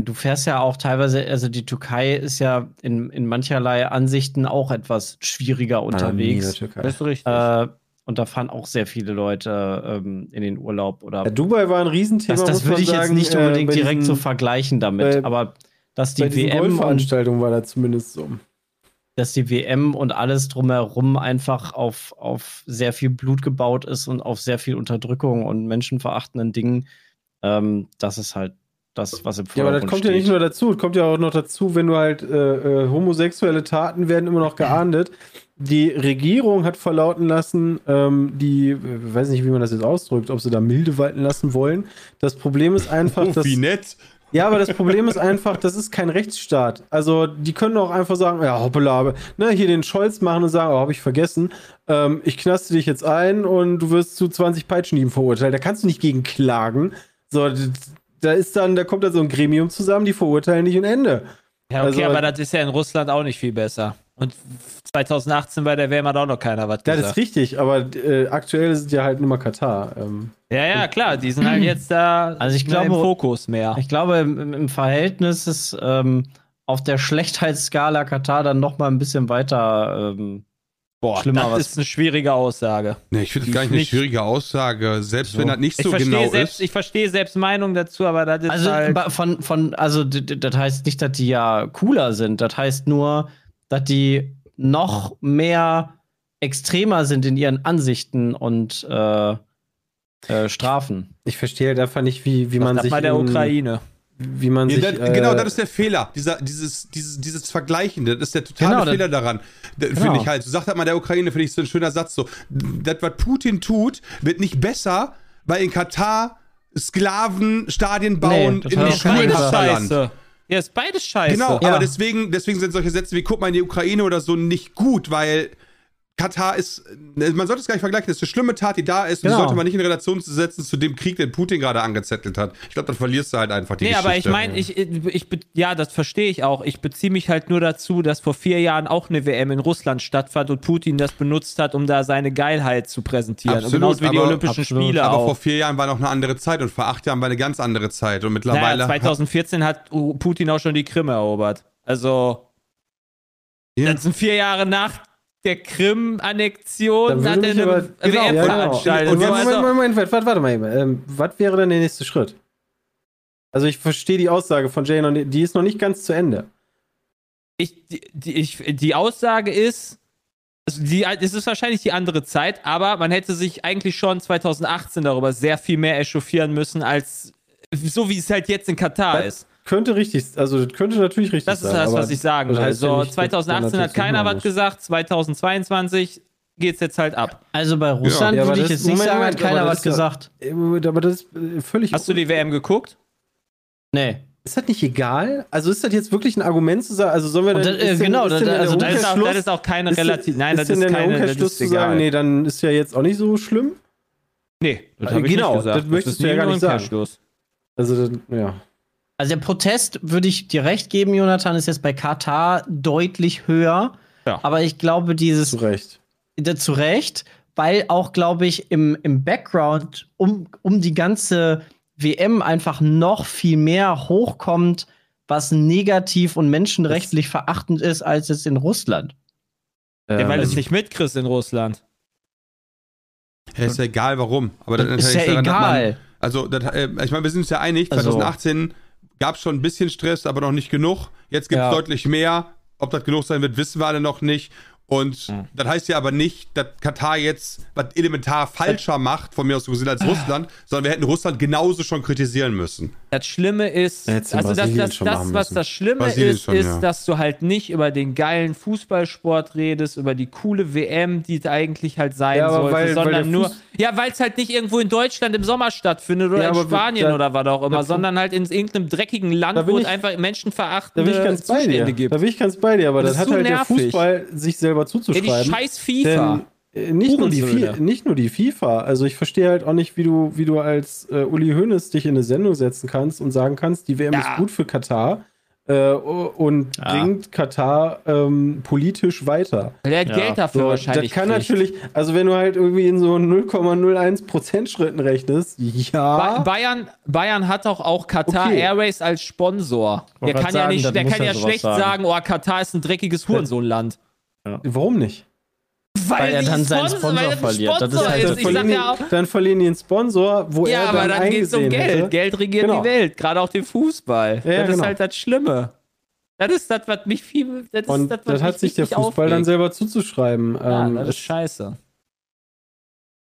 du fährst ja auch teilweise, also die Türkei ist ja in, in mancherlei Ansichten auch etwas schwieriger unterwegs. Türkei. Das ist richtig. Äh, und da fahren auch sehr viele Leute ähm, in den Urlaub oder Ja, Dubai war ein Riesenthema. das, das würde ich jetzt sagen, nicht äh, unbedingt bei direkt diesen- so vergleichen damit, bei- aber dass Bei die diesen WM und Golfveranstaltungen war das zumindest so. Dass die WM und alles drumherum einfach auf, auf sehr viel Blut gebaut ist und auf sehr viel Unterdrückung und menschenverachtenden Dingen. Ähm, das ist halt das, was im Ja, aber das Vordergrund kommt ja nicht steht. nur dazu. Es kommt ja auch noch dazu, wenn du halt äh, äh, homosexuelle Taten werden immer noch geahndet. Die Regierung hat verlauten lassen, ähm, die, äh, weiß nicht, wie man das jetzt ausdrückt, ob sie da milde walten lassen wollen. Das Problem ist einfach, Oh, dass. wie nett. Ja, aber das Problem ist einfach, das ist kein Rechtsstaat. Also, die können auch einfach sagen, ja, hoppala, ne, hier den Scholz machen und sagen, oh, hab ich vergessen, ähm, ich knaste dich jetzt ein und du wirst zu 20 Peitschenhieben verurteilt. Da kannst du nicht gegen klagen. So, da ist dann, da kommt da so ein Gremium zusammen, die verurteilen dich und Ende. ja, okay, also- aber das ist ja in Russland auch nicht viel besser. Und 2018 bei der WM hat auch noch keiner was Ja, das ist gesagt. richtig, aber äh, aktuell es ja halt nur mal Katar. Ähm, Ja, ja, klar, die sind halt jetzt da Also ich mehr im glaube- Fokus mehr. Ich glaube, im, im- Verhältnis ist, ähm, auf der Schlechtheitsskala Katar dann noch mal ein bisschen weiter ähm, Boah, Schlimmer das was- ist eine schwierige Aussage. Nee, ich finde das gar ist nicht eine nicht- schwierige Aussage, selbst So. wenn das nicht Ich so verstehe genau selbst, ist. ich verstehe selbst Meinung dazu, aber das ist Also halt. von, von, also das heißt nicht, dass die ja cooler sind. Das heißt nur, dass die noch mehr extremer sind in ihren Ansichten und äh, äh, Strafen. Ich verstehe halt einfach nicht, wie, wie man Sag sich. mal der in- Ukraine. Wie man Ja, sich. das, äh, genau, das ist der Fehler. Dieser, dieses, dieses, dieses Vergleichen, das ist der totale Genau, das- Fehler daran. Da- Finde Genau. ich halt. So sagt halt mal der Ukraine, finde ich so ein schöner Satz. So, das, was Putin tut, wird nicht besser, weil in Katar Sklaven Stadien bauen das in hat einem Ja, ist beides scheiße. Genau, Ja. aber deswegen, deswegen sind solche Sätze wie guck mal in die Ukraine oder so nicht gut, weil Katar ist, man sollte es gar nicht vergleichen, das ist eine schlimme Tat, die da ist, und die Genau. sollte man nicht in Relation setzen zu dem Krieg, den Putin gerade angezettelt hat. Ich glaube, dann verlierst du halt einfach die Nee, Geschichte. aber ich meine, ich, ich, be- ja, das verstehe ich auch. Ich beziehe mich halt nur dazu, dass vor vier Jahren auch eine WM in Russland stattfand und Putin das benutzt hat, um da seine Geilheit zu präsentieren. Absolut, und genauso wie die aber- Olympischen absolut. Spiele aber vor auch. vier Jahren war noch eine andere Zeit und vor acht Jahren war eine ganz andere Zeit und mittlerweile. Naja, 2014 hat U- Putin auch schon die Krim erobert. Also, Ja. das sind vier Jahre nach der Krim-Annexion, hat er aber- eine genau, WM ja, genau. veranstaltet. Und Und jetzt- So, Moment, also, Moment, Moment, warte, warte mal eben. Ähm, was wäre denn der nächste Schritt? Also ich verstehe die Aussage von Jay noch nicht, die ist noch nicht ganz zu Ende. ich, die, die, ich, die Aussage ist, also die, es ist wahrscheinlich die andere Zeit, aber man hätte sich eigentlich schon 2018 darüber sehr viel mehr echauffieren müssen, als so wie es halt jetzt in Katar Was? ist. Könnte richtig, also das könnte natürlich richtig Das ist sein. das, aber was ich sagen das will. heißt ja So, nicht, dass man 2018 hat keiner was gesagt, 2022 geht's jetzt halt ab. Also bei Russland Ja, würde ich das- jetzt nicht Moment, sagen, Moment, hat keiner das was ist ja- gesagt. Äh, Aber das ist äh, völlig. Hast du die WM geguckt? Nee. Ist das nicht egal? Also ist das jetzt wirklich ein Argument zu sagen? Also sollen wir dann. das- äh, ist denn- genau, ist das- denn also Das ist, auch, das ist auch keine ist relativ. Nein, das denn ist keine. Das Umkehrschluss ist zu sagen, nee, dann ist ja jetzt auch nicht so schlimm? Nee, das ich genau, nicht gesagt. das möchtest ist du ja gar nicht sagen. Also, dann- ja. Also der Protest, würde ich dir recht geben, Jonathan, ist jetzt bei Katar deutlich höher. Ja. Aber ich glaube, dieses Zu Recht. da- zu Recht, weil auch, glaube ich, im, im Background um, um die ganze WM einfach noch viel mehr hochkommt, was negativ und menschenrechtlich verachtend ist, als es in Russland. Ja, weil Ähm, es nicht mitkriegst in Russland. Ja, ist ja egal warum. Aber dann ist ja daran, dass man- egal. Also, das, äh, ich meine, wir sind uns ja einig, Also- 2018 gab es schon ein bisschen Stress, aber noch nicht genug. Jetzt gibt es Ja. deutlich mehr. Ob das genug sein wird, wissen wir alle noch nicht. Und Mhm. das heißt ja aber nicht, dass Katar jetzt was elementar falscher macht, von mir aus so gesehen, als Ah. Russland, sondern wir hätten Russland genauso schon kritisieren müssen. Das Schlimme ist, also das, das, das was das Schlimme Brasilien ist, schon, ist, ja. dass du halt nicht über den geilen Fußballsport redest, über die coole WM, die es eigentlich halt sein Ja, sollte, weil- weil sondern der nur, ja, weil es halt nicht irgendwo in Deutschland im Sommer stattfindet oder Ja, in Spanien da- oder was auch immer, da- sondern halt in irgendeinem dreckigen Land, wo es einfach Da menschenverachtende bin ich ganz bei dir. Zustände gibt. Da bin ich ganz bei dir, aber Das das, ist hat halt nervig. der Fußball sich selber Ja, zuzuschreiben. die scheiß FIFA. Denn, nicht, nur die nicht nur die FIFA. Also ich verstehe halt auch nicht, wie du, wie du als äh, Uli Hoeneß dich in eine Sendung setzen kannst und sagen kannst, die WM Ja. ist gut für Katar äh, und Ja. bringt Katar ähm, politisch weiter. Der hat Ja. Geld dafür So, wahrscheinlich. das kann kriegt. natürlich, also wenn du halt irgendwie in so 0,01% Schritten rechnest, ja. Ba Bayern, Bayern hat doch auch Qatar Okay. Airways als Sponsor. Der kann grad ja sagen, nicht, der kann ja ja schlecht sagen. sagen, oh, Katar ist ein dreckiges Hurensohnland. Warum nicht? Weil er die dann seinen Sponsor- Sponsor weil er verliert. Das ist Sponsor halt ist. so Ich sag verlieren, ja dann verlieren die einen Sponsor, wo ja, er aber dann, dann geht's um eingesehen Geld. hätte. Geld regiert Genau. die Welt, gerade auch den Fußball. Ja, ja, das ist genau. halt das Schlimme. Das ist das, was mich viel. Das ist Und das, das, hat mich sich der Fußball dann aufregt. selber zuzuschreiben. Ja, Ähm, das ist scheiße.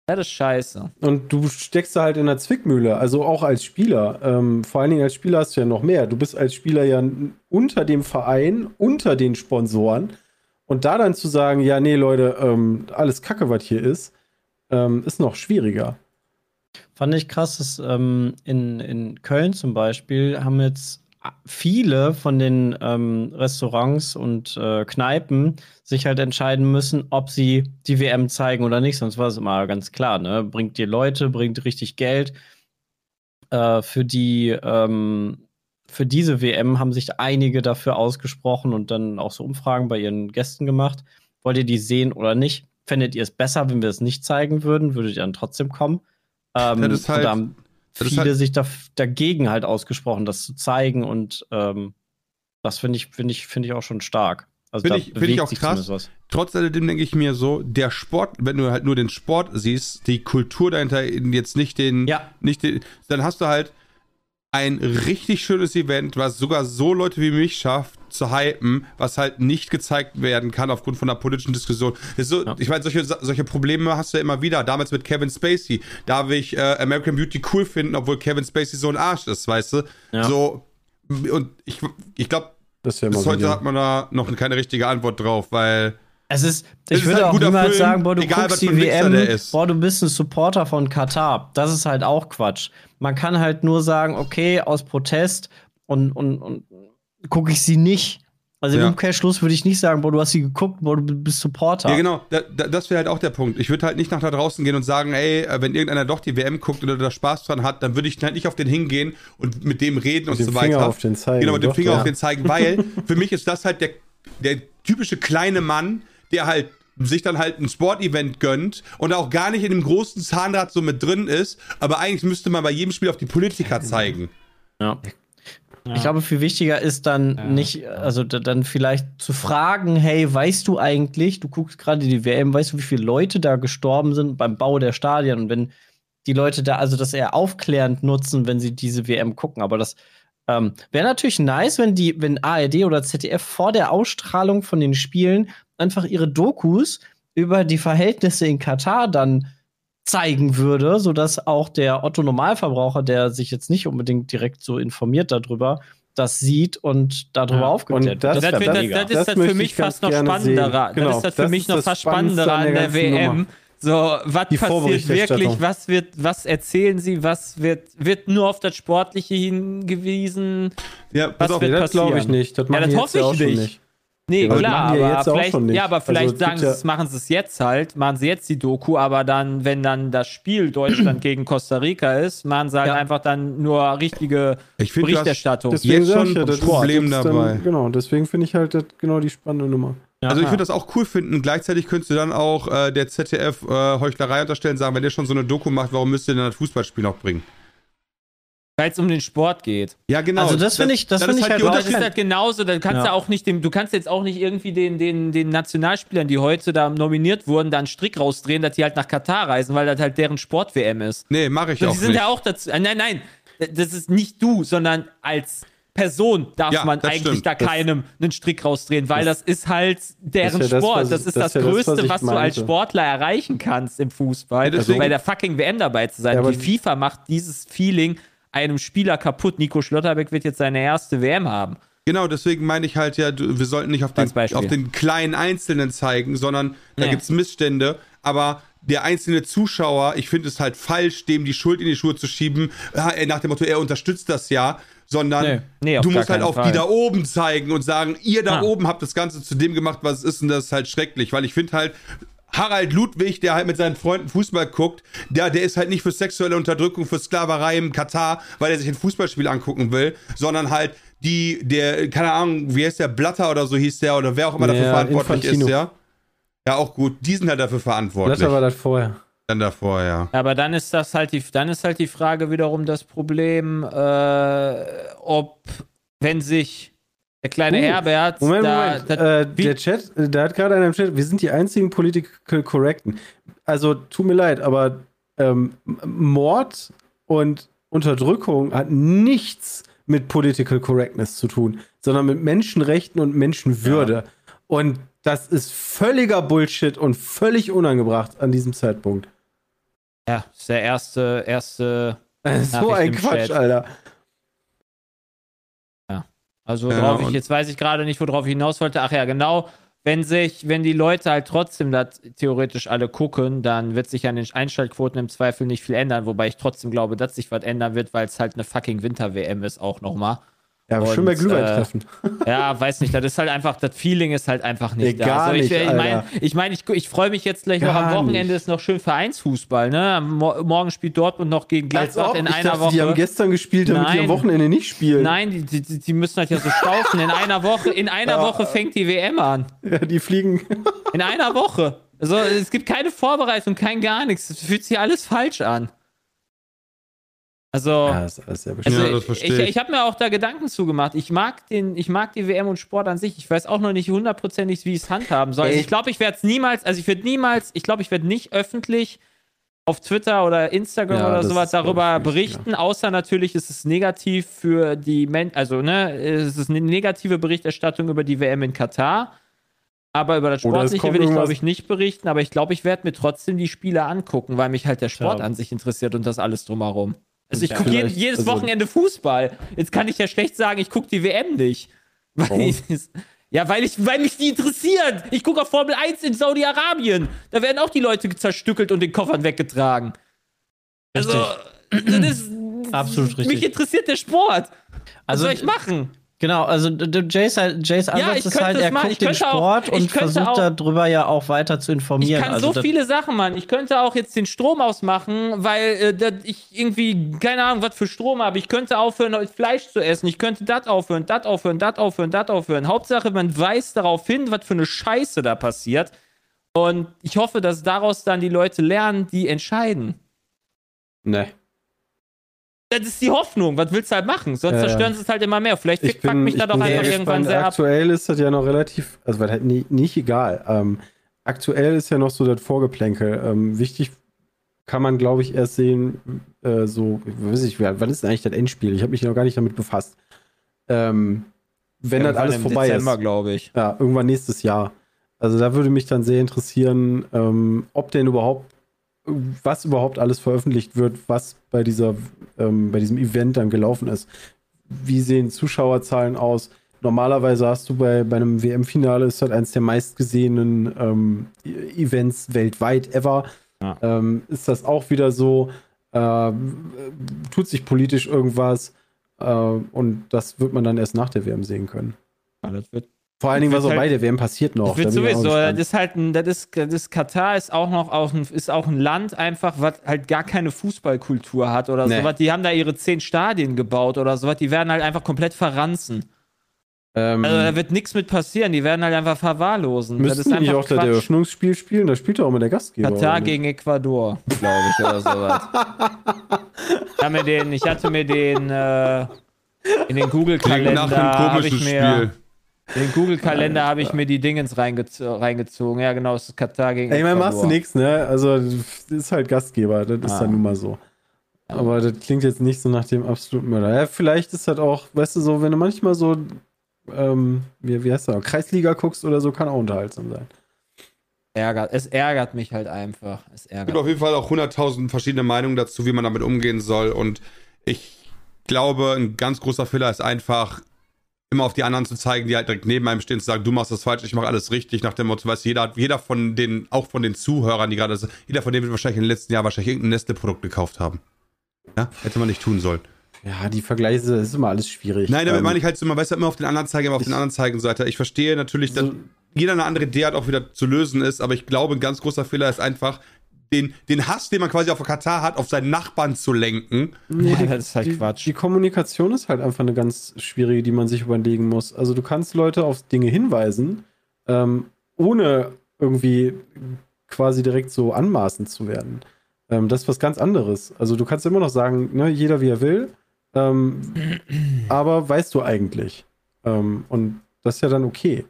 Das ist scheiße. Und du steckst da halt in der Zwickmühle, also auch als Spieler. Ähm, vor allen Dingen als Spieler hast du ja noch mehr. Du bist als Spieler ja unter dem Verein, unter den Sponsoren. Und da dann zu sagen, ja, nee, Leute, ähm, alles Kacke, was hier ist, ähm, ist noch schwieriger. Fand ich krass, dass ähm, in, in Köln zum Beispiel haben jetzt viele von den ähm, Restaurants und äh, Kneipen sich halt entscheiden müssen, ob sie die WM zeigen oder nicht. Sonst war es immer ganz klar, ne? Bringt dir Leute, bringt richtig Geld. Äh, für die ähm, für diese WM haben sich einige dafür ausgesprochen und dann auch so Umfragen bei ihren Gästen gemacht. Wollt ihr die sehen oder nicht? Fändet ihr es besser, wenn wir es nicht zeigen würden? Würdet ihr dann trotzdem kommen? Ähm, Das ist halt- da haben viele halt- sich da, dagegen halt ausgesprochen, das zu zeigen und ähm, Das finde ich, finde ich, finde ich auch schon stark. Also Finde ich- bewegt ich auch krass. Trotz alledem denke ich mir so, der Sport, wenn du halt nur den Sport siehst, die Kultur dahinter, jetzt nicht den, Ja. nicht den, dann hast du halt ein richtig schönes Event, was sogar so Leute wie mich schafft, zu hypen, was halt nicht gezeigt werden kann aufgrund von einer politischen Diskussion. So, Ja. Ich meine, solche, solche Probleme hast du ja immer wieder. Damals mit Kevin Spacey. Da will ich äh, American Beauty cool finden, obwohl Kevin Spacey so ein Arsch ist, weißt du? Ja. So, und ich, ich glaube, Das ist ja bis heute hat man da noch keine richtige Antwort drauf, weil Es ist, Es ich ist würde halt auch guter niemals Film, sagen, boah, du egal, guckst die WM, boah, du bist ein Supporter von Katar. Das ist halt auch Quatsch. Man kann halt nur sagen, okay, aus Protest und, und, und gucke ich sie nicht. Also im Ja. Umkehrschluss würde ich nicht sagen, boah, du hast sie geguckt, boah, du bist Supporter. Ja, genau. Da, da, das wäre halt auch der Punkt. Ich würde halt nicht nach da draußen gehen und sagen, ey, äh, wenn irgendeiner doch die WM guckt oder da Spaß dran hat, dann würde ich halt nicht auf den hingehen und mit dem reden und den so weiter. Finger auf den zeigen. Genau, mit dem Doch, Finger ja. auf den zeigen, weil für mich ist das halt der, der typische kleine Mann, der halt sich dann halt ein Sportevent gönnt und auch gar nicht in dem großen Zahnrad so mit drin ist, aber eigentlich müsste man bei jedem Spiel auf die Politiker zeigen. Ja. Ich glaube, viel wichtiger ist dann nicht, also da- dann vielleicht zu fragen, hey, weißt du eigentlich, du guckst gerade die WM, weißt du, wie viele Leute da gestorben sind beim Bau der Stadien? Und wenn die Leute da, also das eher aufklärend nutzen, wenn sie diese WM gucken, aber das ähm, wäre natürlich nice, wenn die, wenn ARD oder ZDF vor der Ausstrahlung von den Spielen einfach ihre Dokus über die Verhältnisse in Katar dann zeigen würde, sodass auch der Otto Normalverbraucher, der sich jetzt nicht unbedingt direkt so informiert darüber, das sieht und darüber Ja, aufgeklärt und wird. das- Das, das, das ist Das das für mich fast noch spannenderer. Genau, das ist das für das mich noch fast spannenderer an der WM. Nummer. So, was Die passiert wirklich? Was wird, was erzählen sie? Was wird, wird nur auf das Sportliche hingewiesen? Ja, pass Was auf, wird das glaube ich nicht. Das Ja, das hoffe ich nicht. nicht. Nee, Ja, aber das klar, aber vielleicht, ja, aber Also, vielleicht es sagen sie, ja- machen sie es jetzt halt, machen sie jetzt die Doku, aber dann, wenn dann das Spiel Deutschland gegen Costa Rica ist, machen sie halt Ja. einfach dann nur richtige Ich finde, du hast- Berichterstattung. Jetzt schon ich ja, ein das Problem dabei. genau, deswegen finde ich halt das genau die spannende Nummer. Also ich würde das auch cool finden. Gleichzeitig könntest du dann auch äh, der ZDF äh, Heuchlerei unterstellen, sagen, wenn ihr schon so eine Doku macht, warum müsst ihr denn das Fußballspiel noch bringen? Weil es um den Sport geht. Ja, genau. Also das finde ich- das dann finde ist ich halt Und das ist halt genauso, dann kannst Ja. du auch nicht dem, du kannst jetzt auch nicht irgendwie den, den, den Nationalspielern, die heute da nominiert wurden, da einen Strick rausdrehen, dass die halt nach Katar reisen, weil das halt deren Sport-WM ist. Nee, mache ich So, auch die sind nicht. ja auch dazu. äh, Nein, nein, das ist nicht du, sondern als Person darf Ja, man das eigentlich stimmt. da Das- keinem einen Strick rausdrehen, weil das, ist halt deren das ja das, Sport. was Das, ist das das, ja das, was Größte, ich was, du als. Sportler erreichen kannst im Fußball. Ja, deswegen- bei der fucking WM dabei zu sein. Die FIFA macht dieses Feeling einem Spieler kaputt. Nico Schlotterbeck wird jetzt seine erste WM haben. Genau, deswegen meine ich halt ja, wir sollten nicht auf den, auf den kleinen Einzelnen zeigen, sondern da Ja. gibt's Missstände, aber der einzelne Zuschauer, ich finde es halt falsch, dem die Schuld in die Schuhe zu schieben, ey, nach dem Motto, er unterstützt das ja, sondern Nee. Nee, du musst halt auf Fall. die da oben zeigen und sagen, ihr da Ah. oben habt das Ganze zu dem gemacht, was es ist und das ist halt schrecklich, weil ich finde halt, Harald Ludwig, der halt mit seinen Freunden Fußball guckt, der, der ist halt nicht für sexuelle Unterdrückung, für Sklaverei im Katar, weil er sich ein Fußballspiel angucken will, sondern halt die, der, keine Ahnung, wie heißt der, Blatter oder so hieß der, oder wer auch immer dafür Ja, verantwortlich Infantino. ist, ja. Ja, auch gut, die sind halt dafür verantwortlich. Das war das vorher. Dann davor, ja. Aber dann ist das halt die, dann ist halt die Frage wiederum das Problem, äh, ob, wenn sich der kleine Uh, Herbert Moment, da, Moment. da, äh, wie- der Chat, äh, da hat gerade einer im Chat, wir sind die einzigen Political Correcten. Also, tut mir leid, aber ähm, Mord und Unterdrückung hat nichts mit Political Correctness zu tun, sondern mit Menschenrechten und Menschenwürde. Und das ist völliger Bullshit und völlig unangebracht an diesem Zeitpunkt. Ja, ist der erste, erste, so ein Quatsch, Chat. Alter. also Ja, ich, jetzt weiß ich gerade nicht, worauf ich hinaus wollte. Ach ja, genau. Wenn sich, wenn die Leute halt trotzdem das theoretisch alle gucken, dann wird sich an den Einschaltquoten im Zweifel nicht viel ändern, wobei ich trotzdem glaube, dass sich was ändern wird, weil es halt eine fucking Winter-WM ist, auch nochmal. Ja, Und, schön bei Glühwein äh, treffen. Ja, weiß nicht, das ist halt einfach, das Feeling ist halt einfach nicht Nee, da. gar Also ich nicht, ich meine, ich, mein, ich, ich freue mich jetzt gleich noch am Gar Wochenende nicht. ist noch schön Vereinsfußball, ne? Mo morgen spielt Dortmund noch gegen Gladbach in ich einer dachte, Die haben Woche. gestern gespielt, damit die Nein. am Wochenende nicht spielen. Nein, die, die, die die müssen halt ja so staufen. In einer Woche, in einer Woche fängt die WM an. Ja, die fliegen. In einer Woche. Also es gibt keine Vorbereitung, kein gar nichts. Es fühlt sich alles falsch an. Also, Ja, ist alles sehr also. Ja, das ich, ich, ich. habe mir auch da Gedanken zugemacht. Ich mag den, ich mag die WM und Sport an sich. Ich weiß auch noch nicht hundertprozentig, wie ich es handhaben soll. Also ich glaube, ich werde es niemals, also ich werde niemals, ich glaube, ich werde nicht öffentlich auf Twitter oder Instagram Ja, oder sowas darüber wichtig, berichten, außer natürlich ist es negativ für die Men also ne, es ist eine negative Berichterstattung über die WM in Katar. Aber über das Sportliche will ich, glaube ich, nicht berichten. Aber ich glaube, ich werde mir trotzdem die Spiele angucken, weil mich halt der Sport Ja. an sich interessiert und das alles drumherum. Also ich Ja, gucke je, vielleicht- jedes also- Wochenende Fußball. Jetzt kann ich ja schlecht sagen, ich gucke die WM nicht. Weil ich, ja, weil, ich, weil mich die interessiert. Ich gucke auf Formel 1 in Saudi-Arabien. Da werden auch die Leute zerstückelt und den Koffern weggetragen. Also, das ist. Absolut richtig. Mich interessiert der Sport. Was Also, soll ich machen? Genau, also Jays, halt- Jays Ja, Ansatz ich ist halt, er machen. Ich guckt den auch- Sport ich und versucht auch- darüber ja auch weiter zu Ich informieren. kann also so viele Sachen machen. Ich könnte auch jetzt den Strom ausmachen, weil äh, ich irgendwie, keine Ahnung, was für Strom habe. Ich könnte aufhören, Fleisch zu essen. Ich könnte das aufhören, das aufhören, das aufhören, das aufhören. Hauptsache, man weiß darauf hin, was für eine Scheiße da passiert. Und ich hoffe, dass daraus dann die Leute lernen, die entscheiden. Ne. Das ist die Hoffnung. Was willst du halt machen? Sonst Ja, ja. zerstören sie es halt immer mehr. Vielleicht Ich bin, mich ich da doch einfach irgendwann sehr ab. Aktuell ist das ja noch relativ, also weil halt nie, nicht egal. Ähm, aktuell ist ja noch so das Vorgeplänkel. Ähm, wichtig kann man, glaube ich, erst sehen, äh, so, ich weiß nicht, wann ist denn eigentlich das Endspiel? Ich habe mich noch gar nicht damit befasst. Ähm, wenn das Irgendwann alles im vorbei Dezember, ist. glaube ich. Ja, irgendwann nächstes Jahr. Also da würde mich dann sehr interessieren, ähm, ob denn überhaupt, was überhaupt alles veröffentlicht wird, was bei dieser, ähm, bei diesem Event dann gelaufen ist. Wie sehen Zuschauerzahlen aus? Normalerweise hast du bei, bei einem WM-Finale ist halt eines der meistgesehenen ähm, Events weltweit ever. Ja. Ähm, ist das auch wieder so? Ähm, tut sich politisch irgendwas? Äh, und das wird man dann erst nach der WM sehen können. Ja, das wird Vor allen Dingen, was auch halt- bei der WM passiert noch. Das wird Da sowieso, das ist halt ein, das ist, das ist Katar ist auch noch auch ein, ist auch ein Land einfach, was halt gar keine Fußballkultur hat oder Nee. sowas. Die haben da ihre zehn Stadien gebaut oder sowas. Die werden halt einfach komplett verranzen. ähm, Also da wird nichts mit passieren. Die werden halt einfach verwahrlosen. das müssten ist die nicht auch das Quatsch. Eröffnungsspiel spielen? Da spielt doch auch immer der Gastgeber. Katar gegen Ecuador, glaube ich, oder sowas. ich, hab mir den, ich hatte mir den äh, in den Klingt nach Google-Kalender einem komischen ich mir Spiel. In den Google-Kalender habe ich mir die Dingens reingez reingezogen. Ja, genau, es ist Katar gegen Ey, man machst du nichts, ne? Also, das ist halt Gastgeber, das ist Ah. dann nun mal so. Aber das klingt jetzt nicht so nach dem absoluten Mörder. Ja, vielleicht ist das auch, weißt du, so, wenn du manchmal so, ähm, wie, wie heißt das, Kreisliga guckst oder so, kann auch unterhaltsam sein. ärgert. Es ärgert mich halt einfach. Es Es gibt ärgert. auf jeden Fall auch 100.000 verschiedene Meinungen dazu, wie man damit umgehen soll. Und ich glaube, ein ganz großer Fehler ist einfach, immer auf die anderen zu zeigen, die halt direkt neben einem stehen, zu sagen, du machst das falsch, ich mache alles richtig, nach dem Motto, weißt du, jeder, hat- jeder von den, auch von den Zuhörern, die gerade, jeder von denen wird wahrscheinlich im letzten Jahr wahrscheinlich irgendein Nestle-Produkt gekauft haben. Ja, hätte man nicht tun sollen. Ja, die Vergleiche, das ist immer alles schwierig. Nein, damit Ähm, meine ich halt so, man weiß ja immer auf den anderen zeigen, immer auf den anderen zeigen und so weiter. Ich verstehe natürlich, dass So- jeder eine andere Idee hat, auch wieder zu lösen ist, aber ich glaube, ein ganz großer Fehler ist einfach, den, den Hass, den man quasi auf Katar hat, auf seinen Nachbarn zu lenken. Nee, Ja, die, das ist halt die, Quatsch. Die Kommunikation ist halt einfach eine ganz schwierige, die man sich überlegen muss. Also du kannst Leute auf Dinge hinweisen, ähm, ohne irgendwie quasi direkt so anmaßend zu werden. Ähm, das ist was ganz anderes. Also du kannst immer noch sagen, ne, jeder wie er will, ähm, aber weißt du eigentlich. Ähm, und das ist ja dann okay.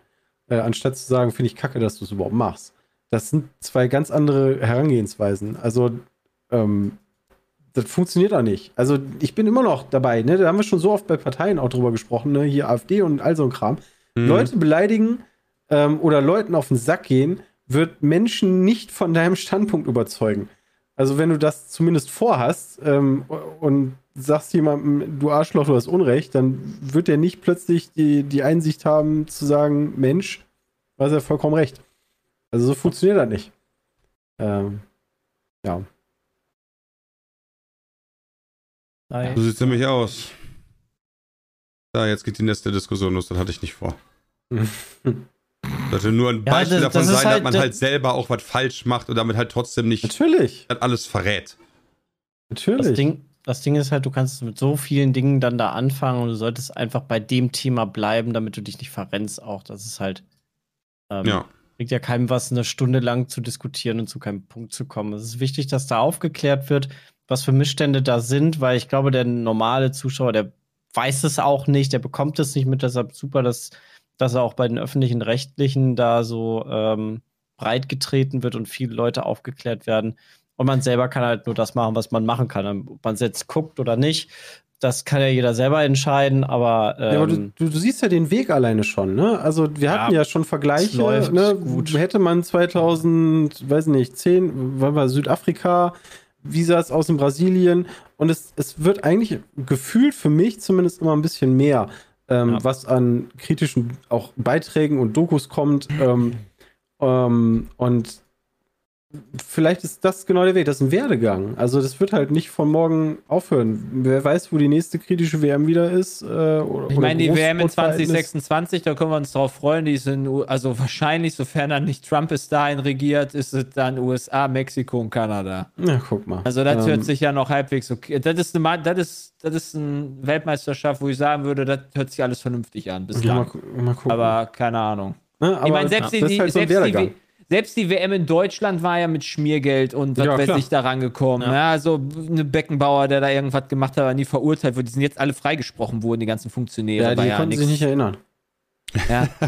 Äh, anstatt zu sagen, finde ich kacke, dass du es überhaupt machst. Das sind zwei ganz andere Herangehensweisen. Also ähm, das funktioniert auch nicht. Also ich bin immer noch dabei, ne? Da haben wir schon so oft bei Parteien auch drüber gesprochen, ne? Hier AfD und all so ein Kram. Mhm. Leute beleidigen ähm, oder Leuten auf den Sack gehen, wird Menschen nicht von deinem Standpunkt überzeugen. Also wenn du das zumindest vorhast ähm, und sagst jemandem, du Arschloch, du hast Unrecht, dann wird der nicht plötzlich die, die Einsicht haben zu sagen, Mensch, du hast ja vollkommen recht. Also so funktioniert das nicht. Ähm, ja. So sieht es nämlich aus. Da, jetzt geht die nächste Diskussion los, das hatte ich nicht vor. Sollte nur ein Ja, Beispiel das- davon das sein, dass halt- man das- halt selber auch was falsch macht und damit halt trotzdem nicht Natürlich, das alles verrät. natürlich. Das Ding, das Ding ist halt, du kannst mit so vielen Dingen dann da anfangen und du solltest einfach bei dem Thema bleiben, damit du dich nicht verrennst auch. Das ist halt. Ähm, Ja. Bringt ja keinem was, eine Stunde lang zu diskutieren und zu keinem Punkt zu kommen. Es ist wichtig, dass da aufgeklärt wird, was für Missstände da sind, weil ich glaube, der normale Zuschauer, der weiß es auch nicht, der bekommt es nicht mit. Deshalb super, dass, dass er auch bei den öffentlichen Rechtlichen da so ähm, breit getreten wird und viele Leute aufgeklärt werden. Und man selber kann halt nur das machen, was man machen kann. Ob man es jetzt guckt oder nicht, das kann ja jeder selber entscheiden, aber. Ähm, Ja, aber du, du, du siehst ja den Weg alleine schon, ne? Also wir hatten ja schon Vergleiche, läuft ne? gut. Hätte man 2000, weiß nicht, 10, wann war Südafrika, es aus in Brasilien? Und es, es wird eigentlich gefühlt für mich zumindest immer ein bisschen mehr, ähm, Ja. was an kritischen auch Beiträgen und Dokus kommt. Ähm, ähm, und vielleicht ist das genau der Weg. Das ist ein Werdegang. Also das wird halt nicht von morgen aufhören. Wer weiß, wo die nächste kritische WM wieder ist. Äh, oder, Ich meine, die WM in Großsportverhältnis. 2026, da können wir uns drauf freuen. Die sind, also wahrscheinlich, sofern dann nicht Trump bis dahin regiert, ist es dann USA, Mexiko und Kanada. Ja, guck mal. Also das Ähm, hört sich ja noch halbwegs okay. Das ist eine, das ist, das ist eine Weltmeisterschaft, wo ich sagen würde, das hört sich alles vernünftig an ja, mal, bislang. gu- mal gucken. Aber keine Ahnung. Ne, aber ich meine, selbst, die, ist die, halt so selbst, die, Werdegang. W- selbst die WM in Deutschland war ja mit Schmiergeld und was Ja, weiß klar. ich da rangekommen. Ja. also eine Beckenbauer, der da irgendwas gemacht hat, aber nie verurteilt wurde. Die sind jetzt alle freigesprochen worden, die ganzen Funktionäre. Ja, War die konnten nix. sich nicht erinnern. Ja.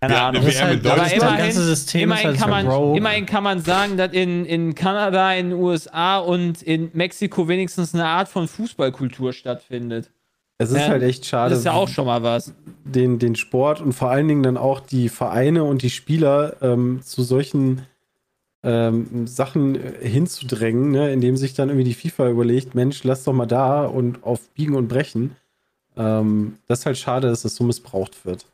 Keine hatten Ahnung. eine das ist WM halt, Aber immerhin, immerhin, ist halt kann man, immerhin kann man sagen, dass in, in Kanada, in den USA und in Mexiko wenigstens eine Art von Fußballkultur stattfindet. Es ist Ja, halt echt schade, Das ist ja auch schon mal was. den, den Sport und vor allen Dingen dann auch die Vereine und die Spieler ähm, zu solchen ähm, Sachen äh, hinzudrängen, ne, indem sich dann irgendwie die FIFA überlegt, Mensch, lass doch mal da und auf Biegen und Brechen. Ähm, das ist halt schade, dass das so missbraucht wird.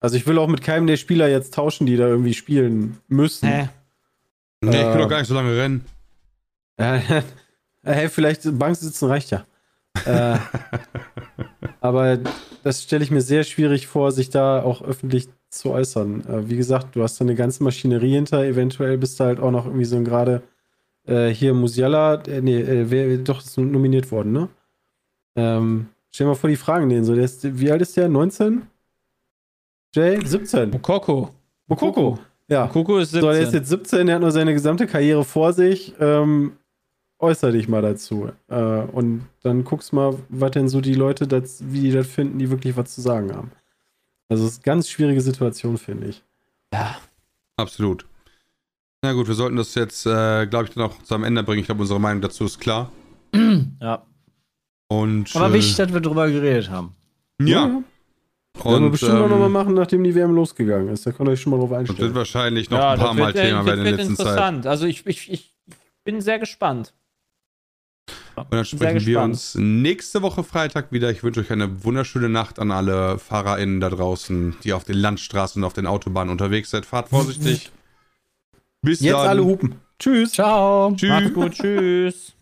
Also ich will auch mit keinem der Spieler jetzt tauschen, die da irgendwie spielen müssen. Hä? Nee, ich will Äh, doch gar nicht so lange rennen. Äh, hey, vielleicht Bank sitzen reicht ja. äh, aber das stelle ich mir sehr schwierig vor, sich da auch öffentlich zu äußern. Äh, wie gesagt, du hast da eine ganze Maschinerie hinter, eventuell bist du halt auch noch irgendwie so ein gerade äh, hier Musiala, äh, nee, äh, wer doch ist nominiert worden, ne? Ähm, stell dir mal vor, die fragen den so, der ist, wie alt ist der? 19? Jay? 17. Mokoko. Mokoko. Ja. Mokoko ist 17. So, der ist jetzt 17, der hat nur seine gesamte Karriere vor sich. Ähm, äußer dich mal dazu. Äh, und dann guckst mal, was denn so die Leute, das, wie die das finden, die wirklich was zu sagen haben. Also, es ist eine ganz schwierige Situation, finde ich. ja. Absolut. Na gut, wir sollten das jetzt, äh, glaube ich, dann auch zu einem Ende bringen. Ich glaube, unsere Meinung dazu ist klar. ja. Und, Aber äh, wichtig, dass wir drüber geredet haben. Ja. Werden wir Und bestimmt auch ähm, nochmal machen, nachdem die WM losgegangen ist. Da könnt ihr euch schon mal drauf das wird einstellen. wahrscheinlich noch ja, ein paar das Mal wird, Thema das werden in wird der letzten Zeit. interessant. Also ich, ich, ich bin sehr gespannt. Und dann sprechen wir uns nächste Woche Freitag wieder. Ich wünsche euch eine wunderschöne Nacht an alle FahrerInnen da draußen, die auf den Landstraßen und auf den Autobahnen unterwegs seid. Fahrt vorsichtig. Bis Jetzt dann. alle hupen. Tschüss. Ciao. Tschüss. Macht's gut, tschüss.